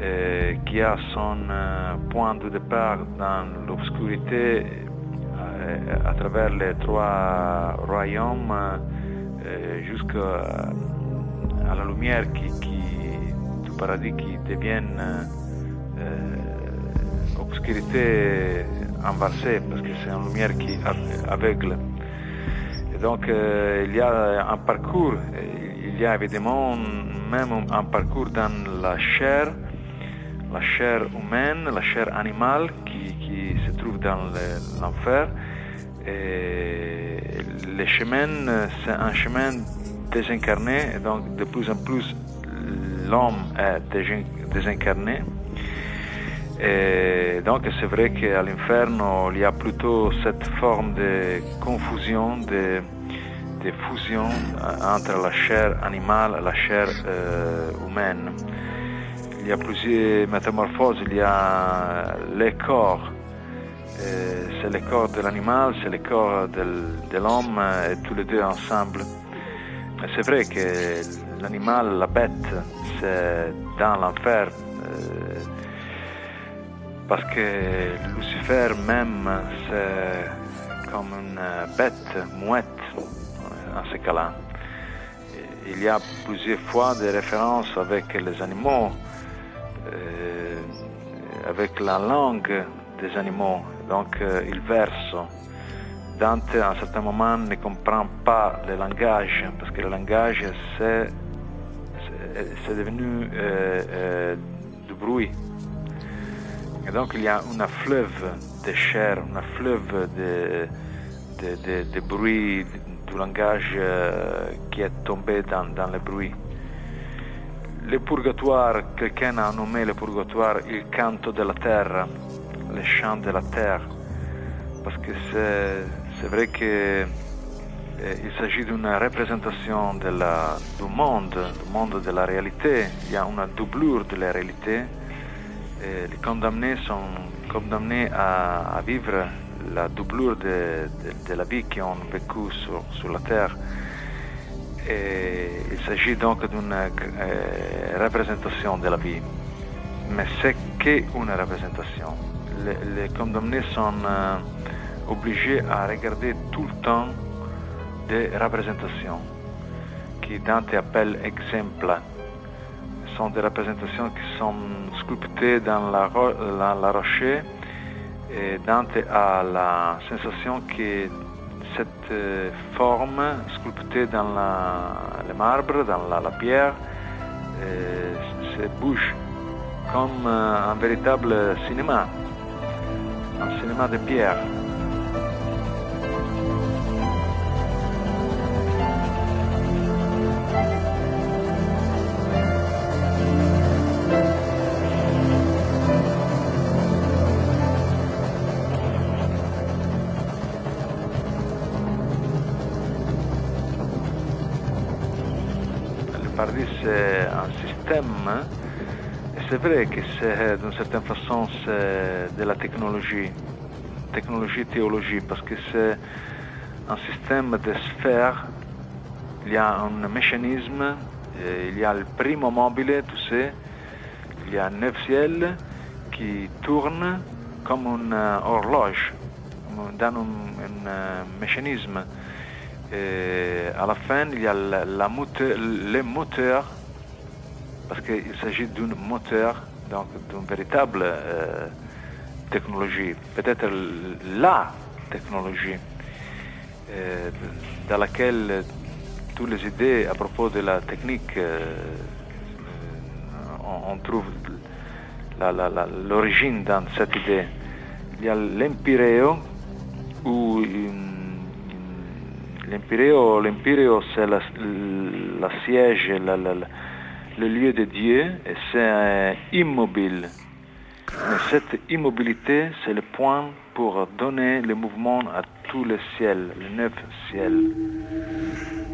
euh, qui a son euh, point de départ dans l'obscurité euh, à travers les trois royaumes jusqu'à la lumière qui, du paradis qui devienne obscurité inversée parce que c'est une lumière qui aveugle. Et donc il y a un parcours, il y a évidemment même un parcours dans la chair, la chair humaine, la chair animale qui, qui se trouve dans l'enfer. Et le chemin, c'est un chemin désincarné, et donc de plus en plus l'homme est désincarné. Et donc c'est vrai qu'à l'inferno, il y a plutôt cette forme de confusion, de, fusion entre la chair animale et la chair euh, humaine il y a plusieurs métamorphoses. Il y a les corps. Euh, c'est le corps de l'animal, c'est le corps de l'homme, et tous les deux ensemble. C'est vrai que l'animal, la bête, c'est dans l'enfer. Euh, parce que Lucifer même, c'est comme une bête mouette en ce cas-là. Il y a plusieurs fois des références avec les animaux euh, avec la langue des animaux. Donc euh, il verse. Dante à un certain moment ne comprend pas le langage, parce que le langage c'est, devenu euh, du bruit. Et donc il y a un fleuve de chair, un fleuve de, de, de, de bruit, du langage qui est tombé dans, dans le bruit. Le purgatoire, quelqu'un a nommé le purgatoire il canto della terra, le chant de la terre, parce que c'est vrai qu'il eh, s'agit d'une représentation de la, du monde, du monde de la réalité. Il y a une doublure de la réalité. Et les condamnés sont condamnés à, vivre la doublure de, la vie qu'ils ont vécue sur, la terre. Il s'agit donc d'une euh, représentation de la vie. mais c'est qu'une représentation. Les, les condamnés sont euh, obligés à regarder tout le temps des représentations, qui Dante appelle exemples. Sont des représentations qui sont sculptées dans la, ro et Dante a la sensation que cette euh, forme sculptée dans le marbre, dans la, la pierre, euh, se bouge comme euh, un véritable cinéma, un cinéma de pierre. C'est vrai que c'est d'une certaine façon de la technologie, technologie théologie, parce que c'est un système de sphères, il y a un mécanisme, et il y a le primo mobile, tu sais, il y a neuf ciels qui tournent comme une euh, horloge, dans un, euh, mécanisme. Et à la fin, il y a la, moteur, les moteurs, parce qu'il s'agit d'un moteur, donc d'une véritable euh, technologie, peut-être la technologie, euh, dans laquelle toutes les idées à propos de la technique, euh, on, trouve l'origine dans cette idée. Il y a l'empireo, où L'Empireo, l'Empireo c'est la, la, siège, la, la, le lieu de Dieu, c'est immobile. Mais cette immobilité, c'est le point pour donner le mouvement à tous les ciels, les neuf ciels.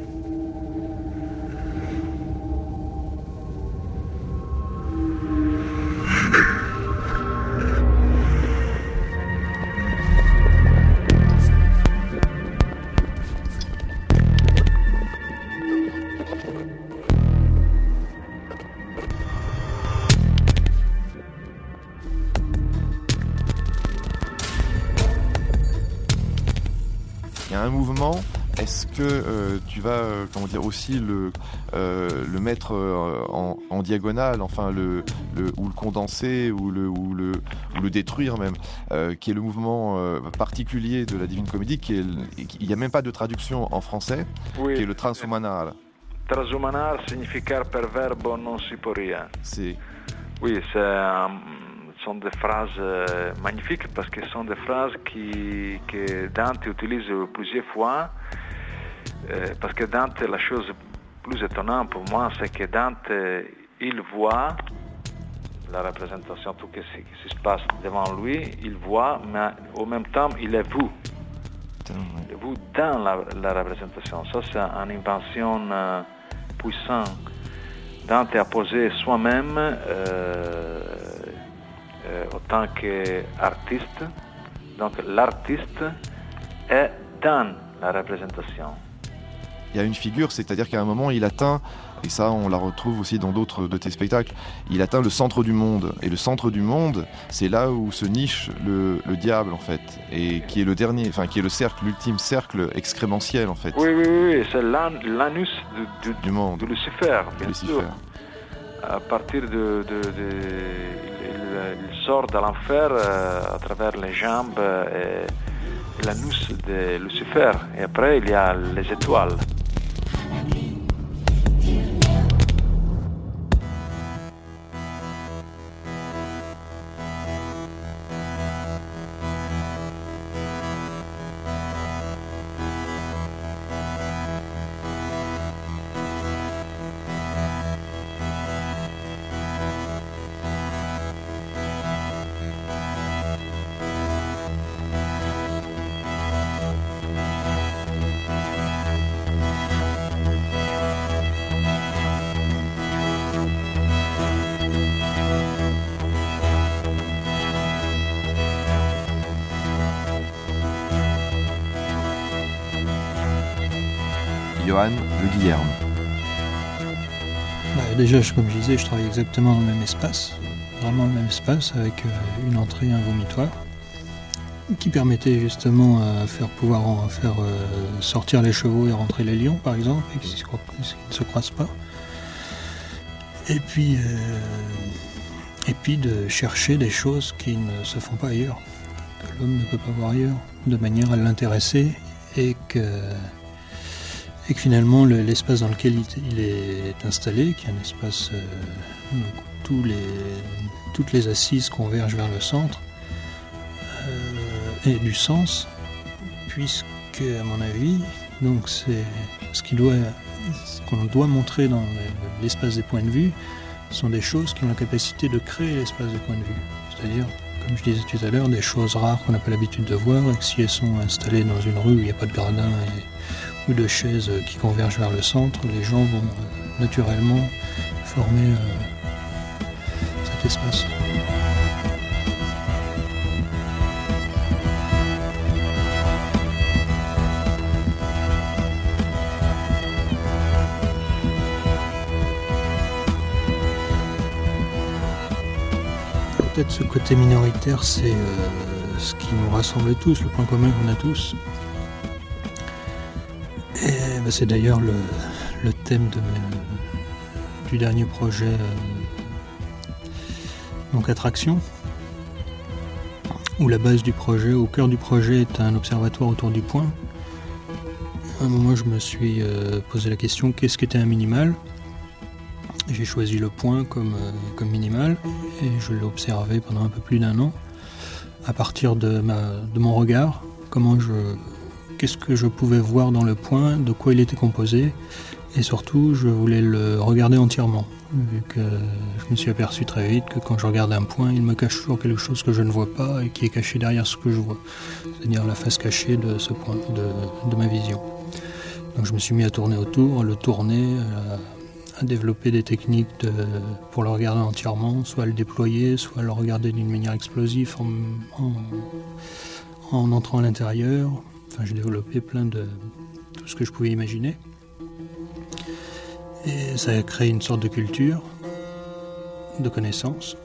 Tu vas, euh, comment dire, aussi le, euh, le mettre en, en, diagonale, enfin le, le, ou le condenser ou le, ou le, ou le détruire même, qui est le mouvement particulier de la Divine Comédie, qui est, il n'y a même pas de traduction en français, oui. qui est le transhumanar. Transhumanar significar per verbo non si può rien. C'est. Oui, c'est sont des phrases euh, magnifiques parce que ce sont des phrases qui, que Dante utilise plusieurs fois. Euh, parce que Dante, la chose plus étonnante pour moi, c'est que Dante, il voit la représentation, tout ce qui se passe devant lui, il voit, mais au même temps, il est est vu dans la, la représentation. Ça, c'est une invention euh, puissante. Dante a posé soi-même euh, euh, autant qu'artiste. Donc l'artiste est dans la représentation. Il y a une figure, c'est-à-dire qu'à un moment, il atteint, et ça on la retrouve aussi dans d'autres de tes spectacles, il atteint le centre du monde. Et le centre du monde, c'est là où se niche le, le, diable en fait, et qui est le dernier, enfin qui est le cercle, l'ultime cercle excrémentiel en fait. Oui, oui, oui, c'est l'anus du, monde. de Lucifer, bien Lucifer. sûr. À partir de, de, de il sort de l'enfer euh, à travers les jambes et, et l'anus de Lucifer. Et après, il y a les étoiles. Johan Déjà, comme je disais, je travaille exactement dans le même espace. vraiment le même espace avec euh, une entrée et un vomitoire qui permettait justement à faire pouvoir en faire euh, sortir les chevaux et rentrer les lions par exemple et qui ne se croisent pas. Et puis, et puis de chercher des choses qui ne se font pas ailleurs, que l'homme ne peut pas voir ailleurs, de manière à l'intéresser et que et que finalement l'espace dans lequel il, est installé, qui est un espace euh, les, toutes les assises convergent vers le centre, euh, et du sens, puisque à mon avis, donc c'est ce qui doit, qu'on doit montrer dans l'espace des points de vue, sont des choses qui ont la capacité de créer l'espace des points de vue, c'est-à-dire comme je disais tout à l'heure, des choses rares qu'on n'a pas l'habitude de voir et que si elles sont installées dans une rue où il n'y a pas de gradin et ou de chaises qui convergent vers le centre, les gens vont euh, naturellement former euh, cet espace. Peut-être ce côté minoritaire, c'est euh, ce qui nous rassemble tous, le point commun qu'on a tous. Bah, c'est d'ailleurs le, thème du dernier projet, euh, donc Attraction, où la base du projet, au cœur du projet, est un observatoire autour du point. À un moment, je me suis euh, posé la question qu'est-ce qu'était un minimal? J'ai choisi le point comme, euh, comme minimal et je l'ai observé pendant un peu plus d'un an à partir de mon regard, comment je, qu'est-ce que je pouvais voir dans le point, de quoi il était composé, et surtout je voulais le regarder entièrement, vu que je me suis aperçu très vite que quand je regarde un point, il me cache toujours quelque chose que je ne vois pas et qui est caché derrière ce que je vois, c'est-à-dire la face cachée de ce point, de, ma vision. Donc je me suis mis à tourner autour, à le tourner, à, développer des techniques pour le regarder entièrement, soit le déployer, soit le regarder d'une manière explosive en entrant à l'intérieur, Enfin, j'ai développé plein de tout ce que je pouvais imaginer. Et ça a créé une sorte de culture, de connaissances,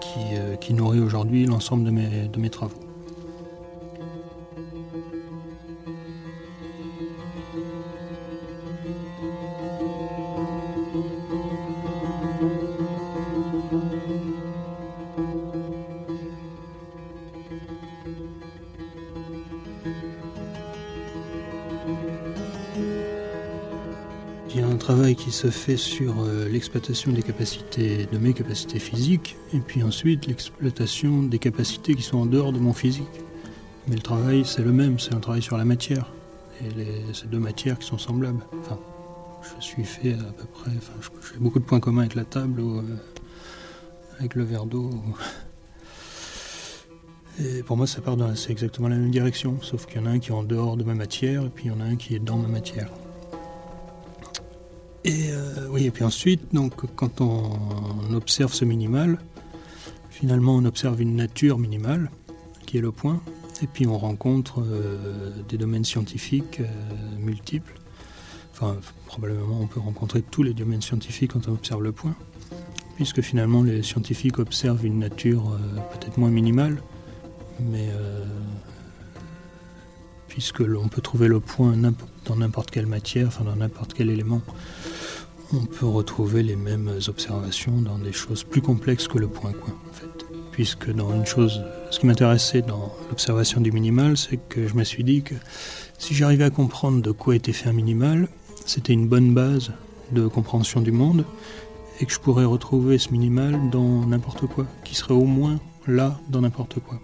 qui, euh, qui nourrit aujourd'hui l'ensemble de mes travaux. Se fait sur euh, l'exploitation des capacités, de mes capacités physiques, et puis ensuite l'exploitation des capacités qui sont en dehors de mon physique. Mais le travail, c'est le même, c'est un travail sur la matière. Et ces deux matières qui sont semblables. Enfin, je suis fait à peu près. Enfin, j'ai beaucoup de points communs avec la table ou euh, avec le verre d'eau. Et pour moi, ça part dans c'est exactement la même direction, sauf qu'il y en a un qui est en dehors de ma matière, et puis il y en a un qui est dans ma matière. Et euh, oui, et puis ensuite, donc, quand on, observe ce minimal, finalement on observe une nature minimale, qui est le point, et puis on rencontre euh, des domaines scientifiques euh, multiples. Enfin, probablement on peut rencontrer tous les domaines scientifiques quand on observe le point, puisque finalement les scientifiques observent une nature peut-être moins minimale, mais puisque l'on peut trouver le point dans n'importe quelle matière, enfin dans n'importe quel élément, on peut retrouver les mêmes observations dans des choses plus complexes que le point coin en fait. Puisque dans une chose, ce qui m'intéressait dans l'observation du minimal, c'est que je me suis dit que si j'arrivais à comprendre de quoi était fait un minimal, c'était une bonne base de compréhension du monde et que je pourrais retrouver ce minimal dans n'importe quoi, qui serait au moins là dans n'importe quoi.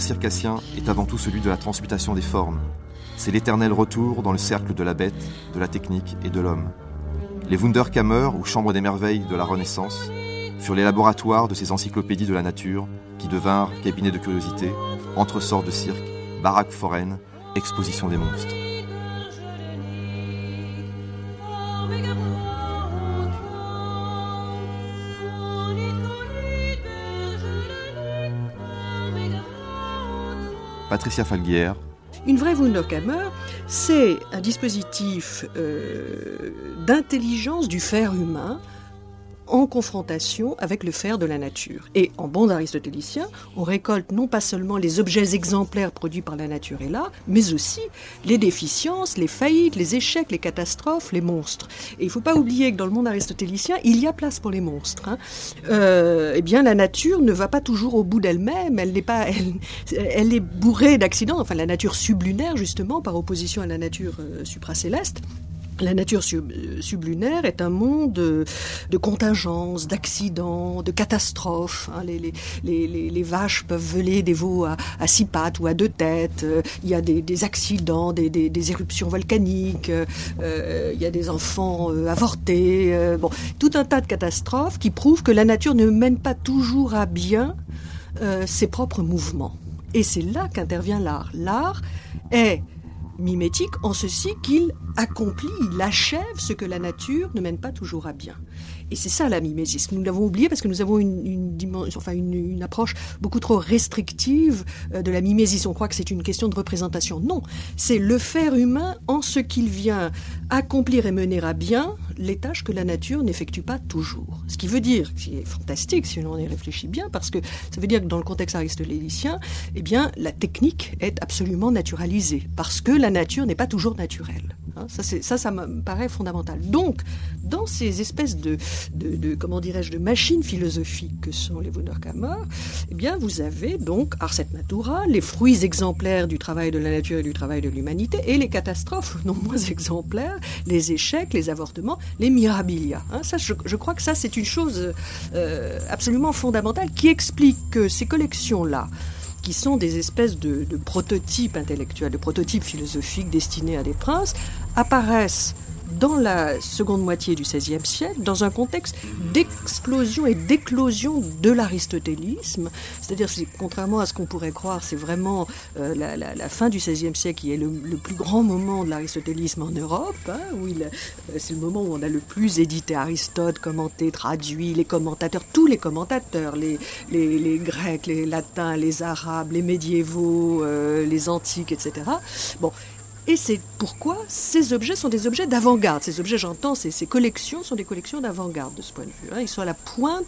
Circassien est avant tout celui de la transmutation des formes. C'est l'éternel retour dans le cercle de la bête, de la technique et de l'homme. Les Wunderkammer, ou chambres des merveilles de la Renaissance, furent les laboratoires de ces encyclopédies de la nature qui devinrent cabinets de curiosité, entresorts de cirque, baraques foraines, expositions des monstres. Patricia Falguière. Une vraie Wunderkammer, c'est un dispositif euh, d'intelligence du fer humain en confrontation avec le fer de la nature. Et en bande aristotélicien, on récolte non pas seulement les objets exemplaires produits par la nature et là, mais aussi les déficiences, les faillites, les échecs, les catastrophes, les monstres. Et il ne faut pas oublier que dans le monde aristotélicien, il y a place pour les monstres. Hein. Euh, eh bien, la nature ne va pas toujours au bout d'elle-même, elle n'est pas, elle, est bourrée d'accidents. Enfin, la nature sublunaire, justement, par opposition à la nature euh, supracéleste. La nature sublunaire est un monde de, contingences, d'accidents, de catastrophes. Hein. Les, vaches peuvent voler des veaux à, six pattes ou à deux têtes. Il y a des, accidents, des, éruptions volcaniques. Euh, il y a des enfants euh, avortés. Euh, bon, tout un tas de catastrophes qui prouvent que la nature ne mène pas toujours à bien ses propres mouvements. Et c'est là qu'intervient l'art. L'art est mimétique en ceci qu'il accomplit, il achève ce que la nature ne mène pas toujours à bien. Et c'est ça la mimésis. Nous l'avons oublié parce que nous avons une, approche beaucoup trop restrictive euh, de la mimésis. On croit que c'est une question de représentation. Non, c'est le faire humain en ce qu'il vient accomplir et mener à bien les tâches que la nature n'effectue pas toujours. Ce qui veut dire, qui est fantastique si on y réfléchit bien, parce que ça veut dire que dans le contexte aristotélicien, eh bien, la technique est absolument naturalisée, parce que la nature n'est pas toujours naturelle. Hein. ça, ça, me paraît fondamental. Donc, dans ces espèces de, de, comment dirais-je, de machines philosophiques que sont les Wunderkammer, eh bien, vous avez donc Ars et Natura, les fruits exemplaires du travail de la nature et du travail de l'humanité, et les catastrophes non moins exemplaires, les échecs, les avortements, les mirabilia. Hein. ça, je, crois que ça, c'est une chose euh, absolument fondamentale qui explique que ces collections-là, qui sont des espèces de, prototypes intellectuels, de prototypes philosophiques destinés à des princes, apparaissent dans la seconde moitié du XVIe siècle, dans un contexte d'explosion et d'éclosion de l'aristotélisme. C'est-à-dire, contrairement à ce qu'on pourrait croire, c'est vraiment euh, la, fin du XVIe siècle qui est le, plus grand moment de l'aristotélisme en Europe, hein, où euh, c'est le moment où on a le plus édité Aristote, commenté, traduit, les commentateurs, tous les commentateurs, les, les, Grecs, les Latins, les Arabes, les médiévaux, euh, les Antiques, etc. Bon, et c'est pourquoi ces objets sont des objets d'avant-garde. Ces objets, j'entends, ces, collections sont des collections d'avant-garde de ce point de vue. Hein. Ils sont à la pointe,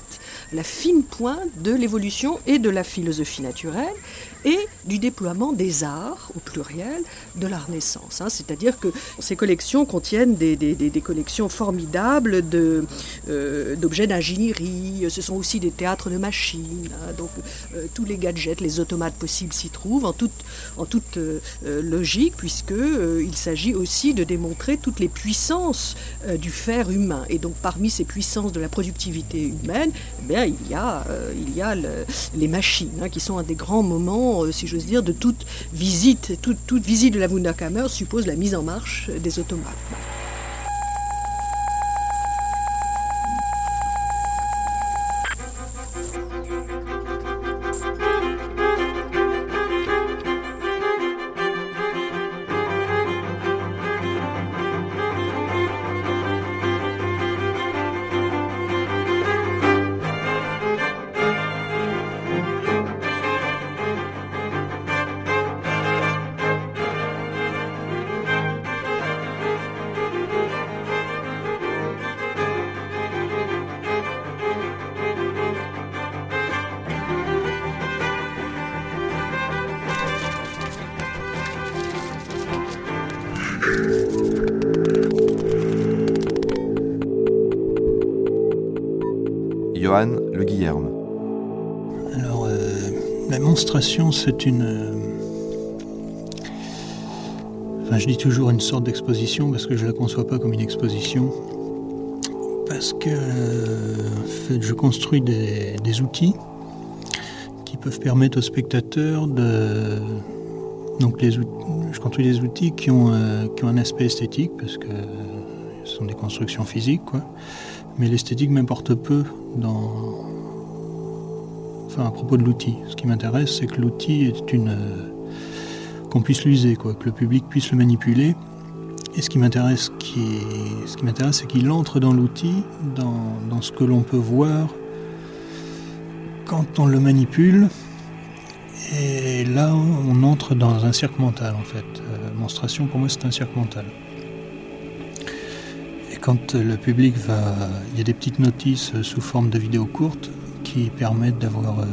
la fine pointe de l'évolution et de la philosophie naturelle et du déploiement des arts, au pluriel, de la Renaissance. Hein. C'est-à-dire que ces collections contiennent des, collections formidables euh, d'objets d'ingénierie, ce sont aussi des théâtres de machines, hein. donc euh, tous les gadgets, les automates possibles s'y trouvent, en toute, en toute euh, logique, puisqu'il s'agit aussi de démontrer toutes les puissances du fer humain. Et donc parmi ces puissances de la productivité humaine, eh bien, il y a, il y a les machines, hein, qui sont un des grands moments euh, si j'ose dire, de toute visite. Toute, toute visite de la Wunderkammer suppose la mise en marche des automates. La monstration, c'est une. Euh, enfin, je dis toujours une sorte d'exposition parce que je ne la conçois pas comme une exposition. Parce que, fait, je construis des, outils qui peuvent permettre aux spectateurs de. Donc, les je construis des outils qui ont, qui ont un aspect esthétique, parce que ce sont des constructions physiques, quoi. Mais l'esthétique m'importe peu dans. Enfin, à propos de l'outil. Ce qui m'intéresse, c'est que l'outil est une. qu'on puisse l'user, quoi, que le public puisse le manipuler. Et ce qui m'intéresse, ce qui m'intéresse, c'est qu'il entre dans l'outil, dans, dans ce que l'on peut voir quand on le manipule. Et là, on entre dans un cirque mental, en fait. Euh, monstration, pour moi, c'est un cirque mental quand le public va. Il y a des petites notices sous forme de vidéos courtes qui permettent d'avoir, euh,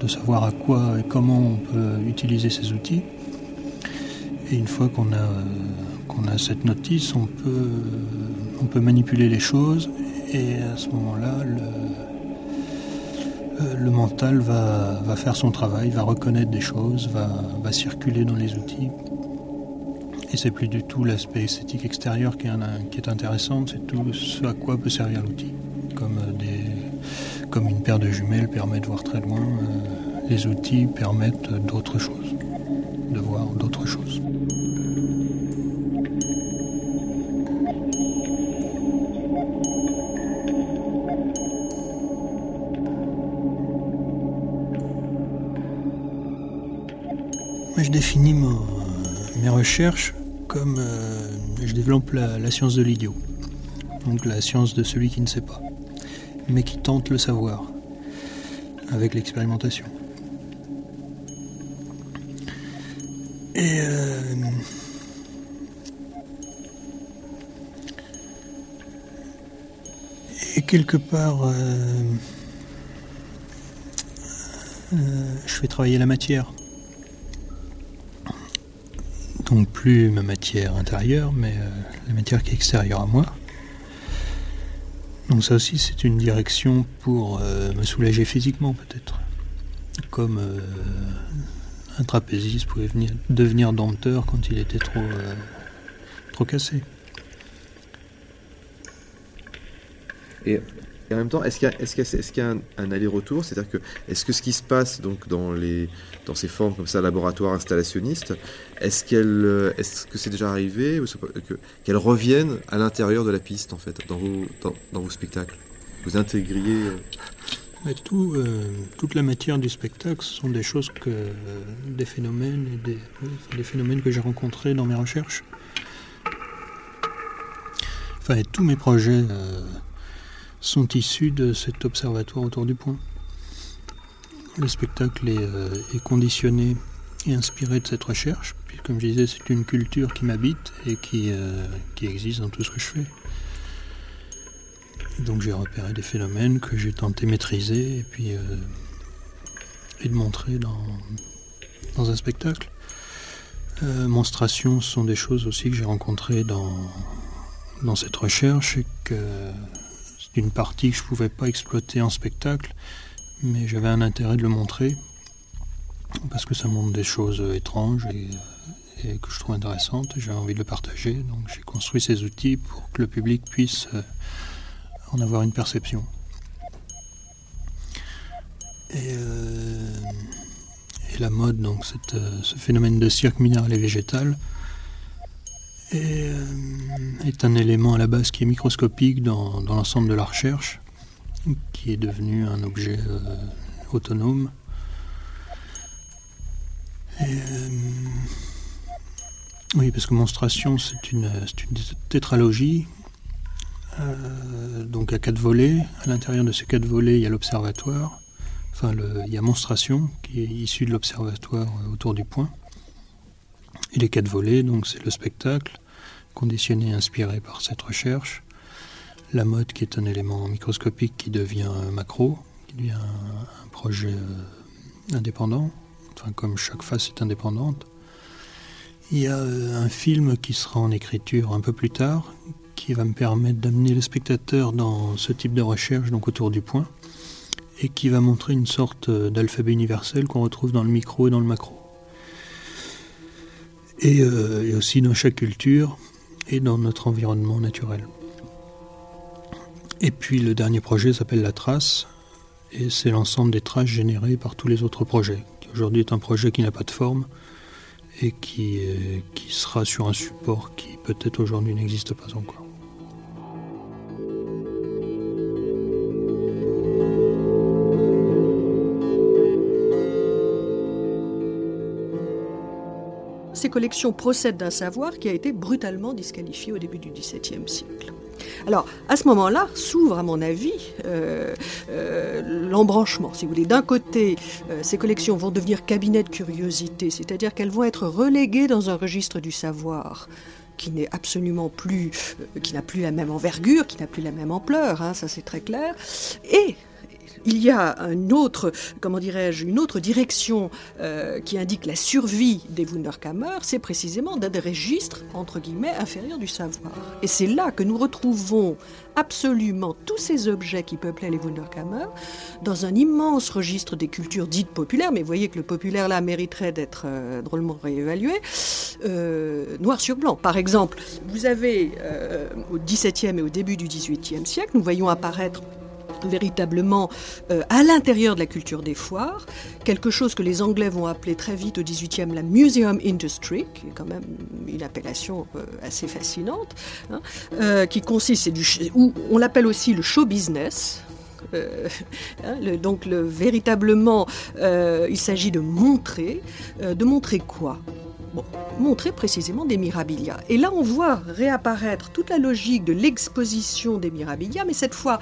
de savoir à quoi et comment on peut utiliser ces outils. Et une fois qu'on a, euh, qu'on a cette notice, on peut, on peut manipuler les choses et à ce moment-là, le, euh, le mental va, va, faire son travail, va reconnaître des choses, va, va circuler dans les outils. Et c'est plus du tout l'aspect esthétique extérieur qui est, intéressant, c'est tout ce à quoi peut servir l'outil. Comme, euh, comme une paire de jumelles permet de voir très loin, euh, les outils permettent d'autres choses, de voir d'autres choses. Moi, je définis mes recherches comme euh, je développe la, science de l'idiot, donc la science de celui qui ne sait pas, mais qui tente le savoir avec l'expérimentation. Et, euh, quelque part, euh, je fais travailler la matière donc plus ma matière intérieure, mais euh, la matière qui est extérieure à moi. Donc ça aussi c'est une direction pour euh, me soulager physiquement peut-être. Comme euh, un trapéziste pouvait venir, devenir dompteur quand il était trop, trop cassé. Et et en même temps, est-ce qu'il y a, un, aller-retour? C'est-à-dire que, est-ce que ce qui se passe donc dans, ces formes comme ça, laboratoire installationniste, est-ce, est-ce que c'est déjà arrivé qu'elles reviennent à l'intérieur de la piste, en fait, dans vos, spectacles? Vous intégriez. Euh, tout, euh, toute la matière du spectacle ce sont des choses que. des phénomènes, des, des phénomènes que j'ai rencontrés dans mes recherches. Enfin, tous mes projets. Sont issus de cet observatoire autour du point. Le spectacle est, euh, conditionné et inspiré de cette recherche, puis comme je disais, c'est une culture qui m'habite et qui, euh, qui existe dans tout ce que je fais. Donc j'ai repéré des phénomènes que j'ai tenté maîtriser et puis euh, et de montrer dans, dans un spectacle. monstrations sont des choses aussi que j'ai rencontrées dans, dans cette recherche et que d'une partie que je ne pouvais pas exploiter en spectacle, mais j'avais un intérêt de le montrer, parce que ça montre des choses étranges et, que je trouve intéressantes, j'avais envie de le partager, donc j'ai construit ces outils pour que le public puisse euh, en avoir une perception. Et, euh, la mode, donc euh, ce phénomène de cirque minéral et végétal, euh, est, un élément à la base qui est microscopique dans, l'ensemble de la recherche, qui est devenu un objet euh, autonome. Euh, oui, parce que monstration, c'est une, une, tétralogie, donc à quatre volets. À l'intérieur de ces quatre volets, il y a l'observatoire. Enfin, il y a monstration, qui est issue de l'observatoire autour du point. Et les quatre volets, donc c'est le spectacle, conditionné et inspiré par cette recherche. La mode qui est un élément microscopique qui devient macro, qui devient un, projet euh, indépendant, enfin comme chaque face est indépendante. Il y a euh, un film qui sera en écriture un peu plus tard, qui va me permettre d'amener le spectateur dans ce type de recherche, donc autour du point, et qui va montrer une sorte euh, d'alphabet universel qu'on retrouve dans le micro et dans le macro. Et, et, aussi dans chaque culture, et dans notre environnement naturel. Et puis le dernier projet s'appelle La Trace, et c'est l'ensemble des traces générées par tous les autres projets. Aujourd'hui est un projet qui n'a pas de forme et qui, qui sera sur un support qui peut-être aujourd'hui n'existe pas encore. Ces collections procèdent d'un savoir qui a été brutalement disqualifié au début du XVIIe siècle. Alors, à ce moment-là, s'ouvre, à mon avis, euh, euh, l'embranchement. Si vous voulez, d'un côté, euh, ces collections vont devenir cabinets de curiosité, c'est-à-dire qu'elles vont être reléguées dans un registre du savoir qui n'est absolument plus, qui n'a plus la même envergure, qui n'a plus la même ampleur, hein, ça c'est très clair. Et il y a autre, comment dirais-je, une autre direction euh, qui indique la survie des Wunderkammer, c'est précisément d'un des registres, entre guillemets, inférieurs du savoir. Et c'est là que nous retrouvons absolument tous ces objets qui peuplaient les Wunderkammer dans un immense registre des cultures dites populaires, mais vous voyez que le populaire là mériterait d'être euh, drôlement réévalué, euh, noir sur blanc. Par exemple, vous avez au XVIIe et au début du XVIIIe siècle, nous voyons apparaître véritablement euh, à l'intérieur de la culture des foires, quelque chose que les Anglais vont appeler très vite au 18e la Museum Industry, qui est quand même une appellation euh, assez fascinante, hein, euh, qui consiste, du, ou on l'appelle aussi le show business. Hein, donc le, véritablement, il s'agit de montrer, de montrer quoi? Montrer précisément des mirabilia. Et là, on voit réapparaître toute la logique de l'exposition des mirabilia, mais cette fois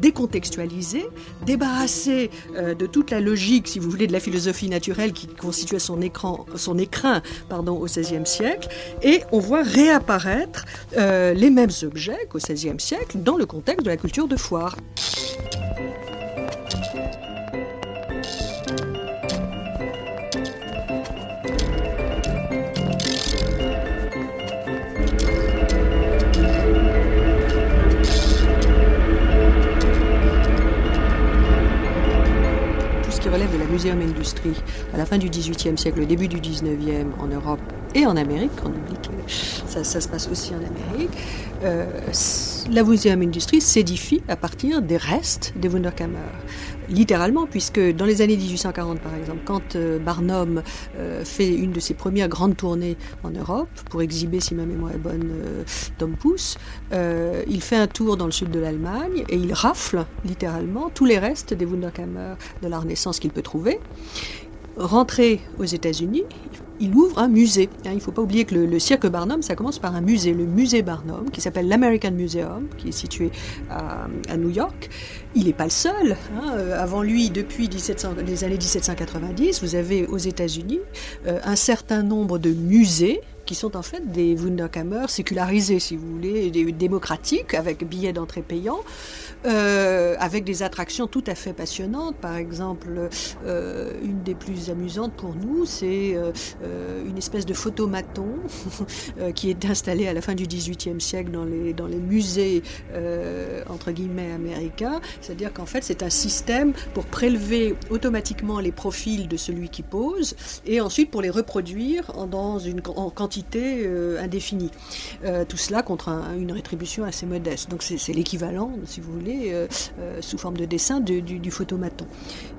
décontextualisée, débarrassée euh, de toute la logique, si vous voulez, de la philosophie naturelle qui constituait son, écran, écrin pardon, au XVIe siècle, et on voit réapparaître euh, les mêmes objets qu'au XVIe siècle dans le contexte de la culture de foire. Museum Industry à la fin du XVIIIe siècle, début du XIXe en Europe et en Amérique. Ça, se passe aussi en Amérique. Euh, la Museum Industry s'édifie à partir des restes des Wunderkammer littéralement, puisque dans les années 1840, par exemple, quand euh, Barnum euh, fait une de ses premières grandes tournées en Europe, pour exhiber, si ma mémoire est bonne, euh, Tom Pouce, il fait un tour dans le sud de l'Allemagne et il rafle littéralement tous les restes des Wunderkammer de la Renaissance qu'il peut trouver. Rentré aux États-Unis, il ouvre un musée. Hein, il ne faut pas oublier que le, cirque Barnum, ça commence par un musée, le musée Barnum, qui s'appelle l'American Museum, qui est situé à, New York. Il n'est pas le seul. Hein. Euh, avant lui, depuis les années 1790, vous avez aux États-Unis euh, un certain nombre de musées qui sont en fait des Wunderkammer sécularisés, si vous voulez, des démocratiques, avec billets d'entrée payants, euh, avec des attractions tout à fait passionnantes. Par exemple, euh, une des plus amusantes pour nous, c'est euh, une espèce de photomaton qui est installé à la fin du XVIIIe siècle dans les, musées, entre guillemets, américains. C'est-à-dire qu'en fait, c'est un système pour prélever automatiquement les profils de celui qui pose et ensuite pour les reproduire en quantité indéfinie. tout cela contre une rétribution assez modeste. Donc c'est l'équivalent, si vous voulez, euh, euh, sous forme de dessin du, photomaton.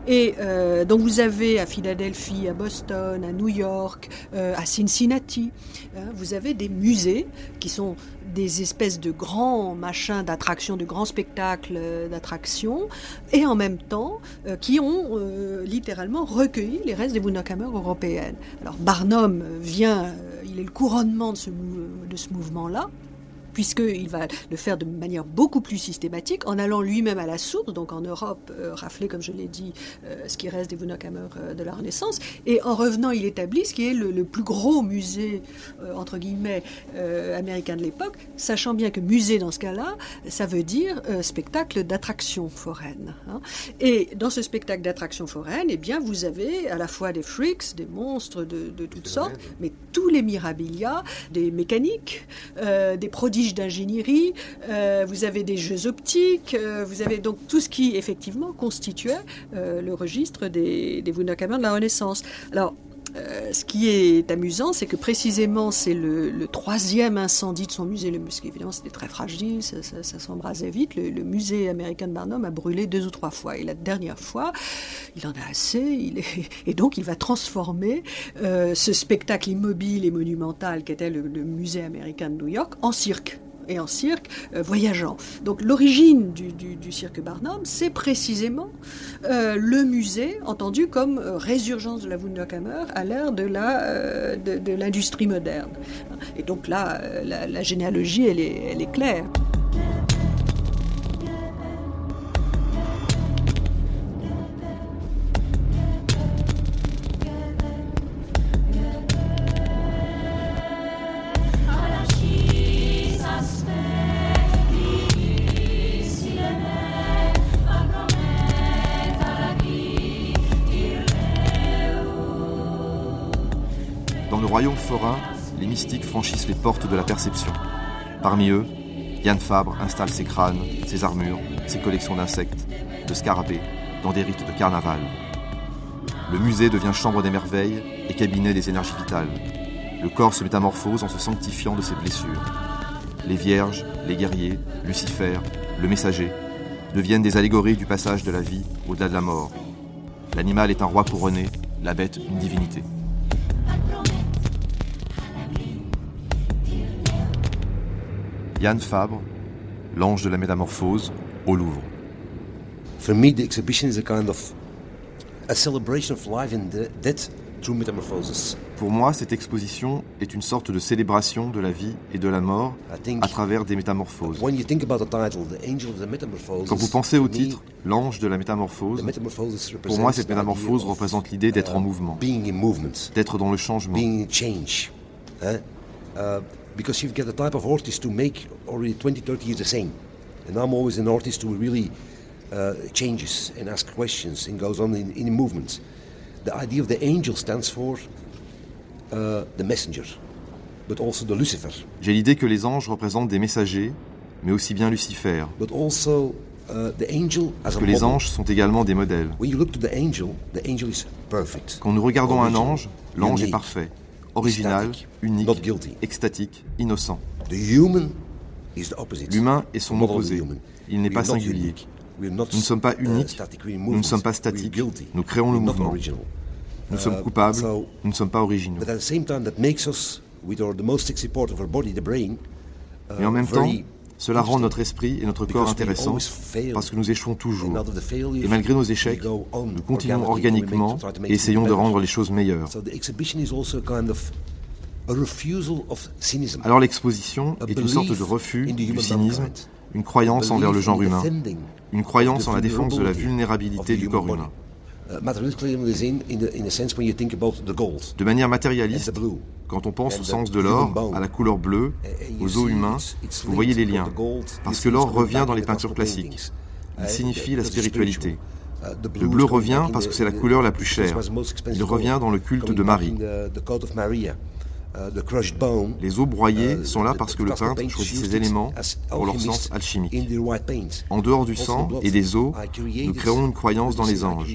Et euh, donc vous avez à Philadelphie, à Boston, à New York, à Cincinnati, hein, vous avez des musées qui sont des espèces de grands machins d'attraction, de grands spectacles d'attraction, et en même temps qui ont littéralement recueilli les restes des Wunderkammer européennes. Alors Barnum vient, il est le couronnement de ce, de ce mouvement-là puisqu'il va le faire de manière beaucoup plus systématique, en allant lui-même à la source, donc en Europe, euh, rafler, comme je l'ai dit, euh, ce qui reste des Wunderkammer euh, de la Renaissance, et en revenant, il établit ce qui est le, plus gros musée, entre guillemets, américain de l'époque, sachant bien que musée, dans ce cas-là, ça veut dire spectacle d'attraction foraine. Hein. Et dans ce spectacle d'attraction foraine, eh bien, vous avez à la fois des freaks, des monstres de, de toutes sortes, mais tous les mirabilia, des mécaniques, des d'ingénierie, euh, vous avez des jeux optiques, euh, vous avez donc tout ce qui effectivement constituait euh, le registre des, des de la Renaissance. Alors, Euh, ce qui est amusant, c'est que précisément c'est le, troisième incendie de son musée, le musée évidemment c'était très fragile, ça, s'embrasait vite. Le, musée américain de Barnum a brûlé deux ou trois fois, et la dernière fois, il en a assez, et donc il va transformer euh, ce spectacle immobile et monumental qu'était le musée américain de New York en cirque et en cirque euh, voyageant. Donc l'origine du, cirque Barnum, c'est précisément euh, le musée entendu comme euh, résurgence de la Wunderkammer à l'ère de la de, l'industrie moderne. Et donc là, la, généalogie, elle est, elle est claire. Franchissent les portes de la perception. Parmi eux, Yann Fabre installe ses crânes, ses armures, ses collections d'insectes, de scarabées, dans des rites de carnaval. Le musée devient chambre des merveilles et cabinet des énergies vitales. Le corps se métamorphose en se sanctifiant de ses blessures. Les vierges, les guerriers, Lucifer, le messager, deviennent des allégories du passage de la vie au-delà de la mort. L'animal est un roi couronné, la bête une divinité. Yann Fabre, L'ange de la métamorphose, au Louvre. For me, the exhibition is a kind of a celebration of life and death through metamorphosis. Pour moi, cette exposition est une sorte de célébration de la vie et de la mort à travers des métamorphoses. When you think about the title, the angel of the metamorphosis, Quand vous pensez au titre, l'ange de la métamorphose, pour moi, cette métamorphose représente l'idée d'être en uh, mouvement, movement, d'être dans le changement. Because you've got a type of artist to make already 20, 30 years the same. And I'm always an artist who really uh, changes and asks questions and goes on in, in movements. The idea of the angel stands for uh, the messenger, but also the Lucifer. J'ai l'idée que les anges représentent des messagers, mais aussi bien Lucifer. But also uh, the angel as a que les anges sont également des modèles. When you look to the angel, the angel is perfect. Quand nous regardons un ange, l'ange est parfait, original, unique, extatique, innocent. L'humain est son opposé. Il n'est pas singulier. Nous ne sommes pas uh, uniques, nous ne sommes pas statiques, nous créons le mouvement. original. Nous sommes Uh, coupables, nous ne sommes pas originaux. But at the same time, that makes us, with our, the most sexy part of our body, the brain, uh, Mais en même temps, cela rend notre esprit et notre corps intéressants parce que nous échouons toujours. Et malgré nos échecs, nous continuons organiquement et essayons de rendre les choses meilleures. Alors l'exposition est une sorte de refus du cynisme, une croyance envers le genre in humain, une croyance en la défense de la vulnérabilité du corps humain. De manière matérialiste, quand on pense au sens de l'or, à la couleur bleue, And you aux os humains, vous voyez les liens. Parce que l'or revient dans les peintures classiques. Il signifie la spiritualité. Le bleu revient parce que c'est la couleur la plus chère. Il revient dans le culte de Marie. Uh, bone. Les os broyés Uh, sont là parce que le peintre choisit ces éléments pour leur sens alchimique. En dehors du sang et des created- nous créons une croyance dans les anges.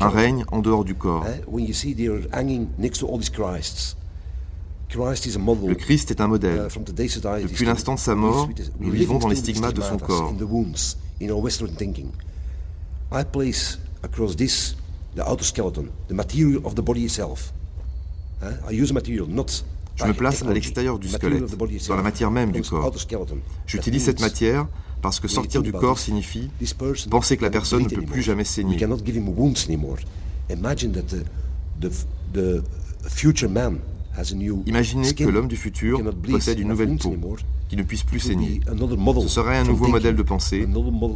Un règne en dehors du corps. Eh, when you see they're hanging next to all these Christs. Christ is a model. Le Christ est un modèle. uh. Depuis l'instant de sa mort, nous vivons dans les stigmates de son corps. In the wounds, in our Western thinking. I place across this the outer skeleton, the material of the body itself. I use material, not Je me place à l'extérieur du squelette, dans la itself. matière même du corps. J'utilise cette matière parce que sortir du corps signifie penser que la cannot personne ne peut plus jamais saigner. cannot give him wounds anymore. Imagine that the, the, the future man has a new Imaginez que l'homme du futur possède une nouvelle peau, qui ne puisse plus saigner. Ce serait un nouveau modèle de pensée,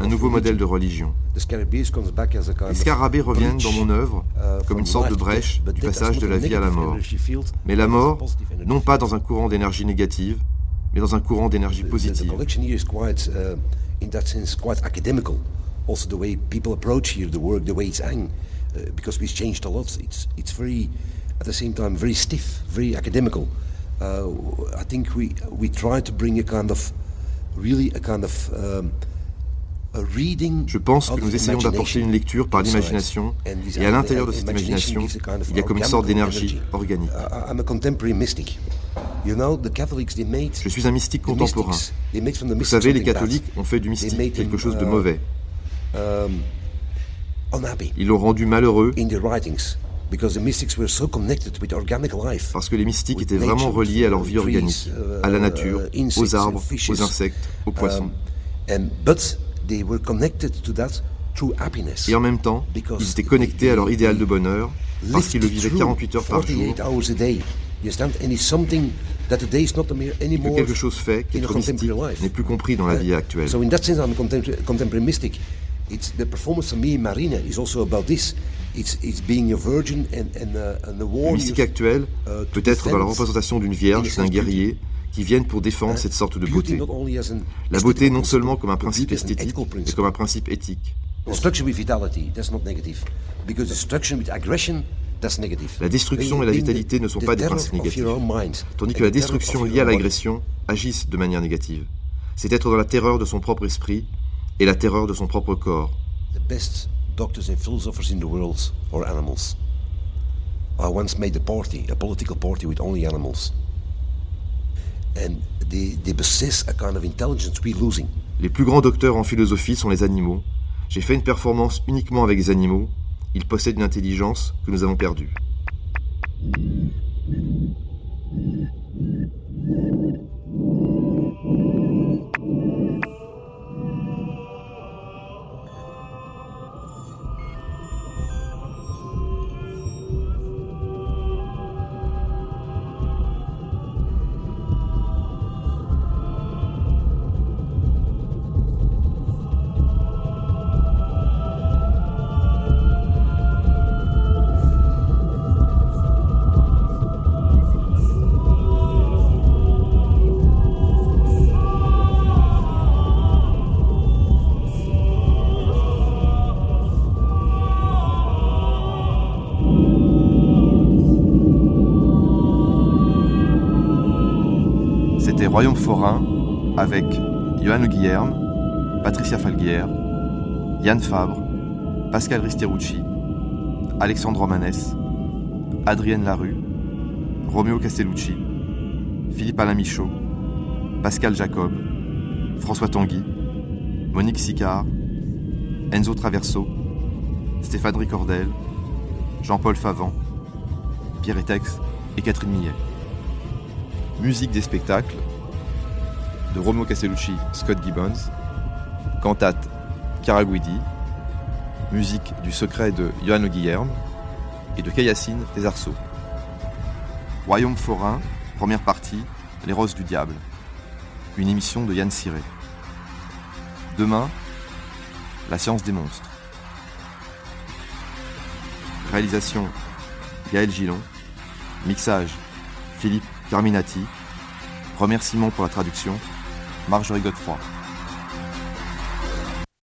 un nouveau modèle de religion. Les scarabées reviennent dans mon œuvre uh, comme une from sorte de brèche du passage de la vie à la mort. Mais la mort, non pas dans un courant d'énergie négative, mais dans un courant d'énergie positive. Uh, uh, at the same time, very stiff, very academical. Uh, I think we we try to bring a kind of, really a kind of um, Je pense que nous essayons d'apporter une lecture par l'imagination, et à l'intérieur de cette imagination, il y a comme une sorte d'énergie organique. Je suis un mystique contemporain. Vous savez, les catholiques ont fait du mystique quelque chose de mauvais. Ils l'ont rendu malheureux parce que les mystiques étaient vraiment reliés à leur vie organique, à la nature, aux arbres, aux insectes, aux poissons. Et en même temps, ils étaient connectés à leur idéal de bonheur parce qu'ils le vivaient 48 heures par jour. Et que quelque chose fait qu'être mystique n'est plus compris dans la vie actuelle. Le mystique actuel peut être dans la représentation d'une vierge, d'un guerrier, qui viennent pour défendre cette sorte de beauté. La beauté non seulement comme un principe esthétique, mais comme un principe éthique. La destruction et la vitalité ne sont pas des principes négatifs, tandis que la destruction liée à l'agression agissent de manière négative. C'est être dans la terreur de son propre esprit et la terreur de son propre corps. doctors and philosophers in the world are animals. I once made a party, a political party with only animals. And they, they possess a kind of intelligence we're losing. Les plus grands docteurs en philosophie sont les animaux. J'ai fait une performance uniquement avec des animaux. Ils possèdent une intelligence que nous avons perdue. Avec Johan Guillerme, Patricia Falguière, Yann Fabre, Pascal Risterucci, Alexandre Romanès, Adrienne Larue, Romeo Castellucci, Philippe Alain Michaud, Pascal Jacob, François Tanguy, Monique Sicard, Enzo Traverso, Stéphane Ricordel, Jean-Paul Favant, Pierre Etex et Catherine Millet. Musique des spectacles de Romo Castellucci, Scott Gibbons, cantate Caraguidi, musique du secret de Johanno Guillerme et de Cayassine Arceaux. Royaume forain, première partie, Les Roses du Diable. Une émission de Yann Siré. Demain, La science des monstres. Réalisation Gaël Gillon. Mixage Philippe Carminati. Remerciements pour la traduction Marjorie Godefroy.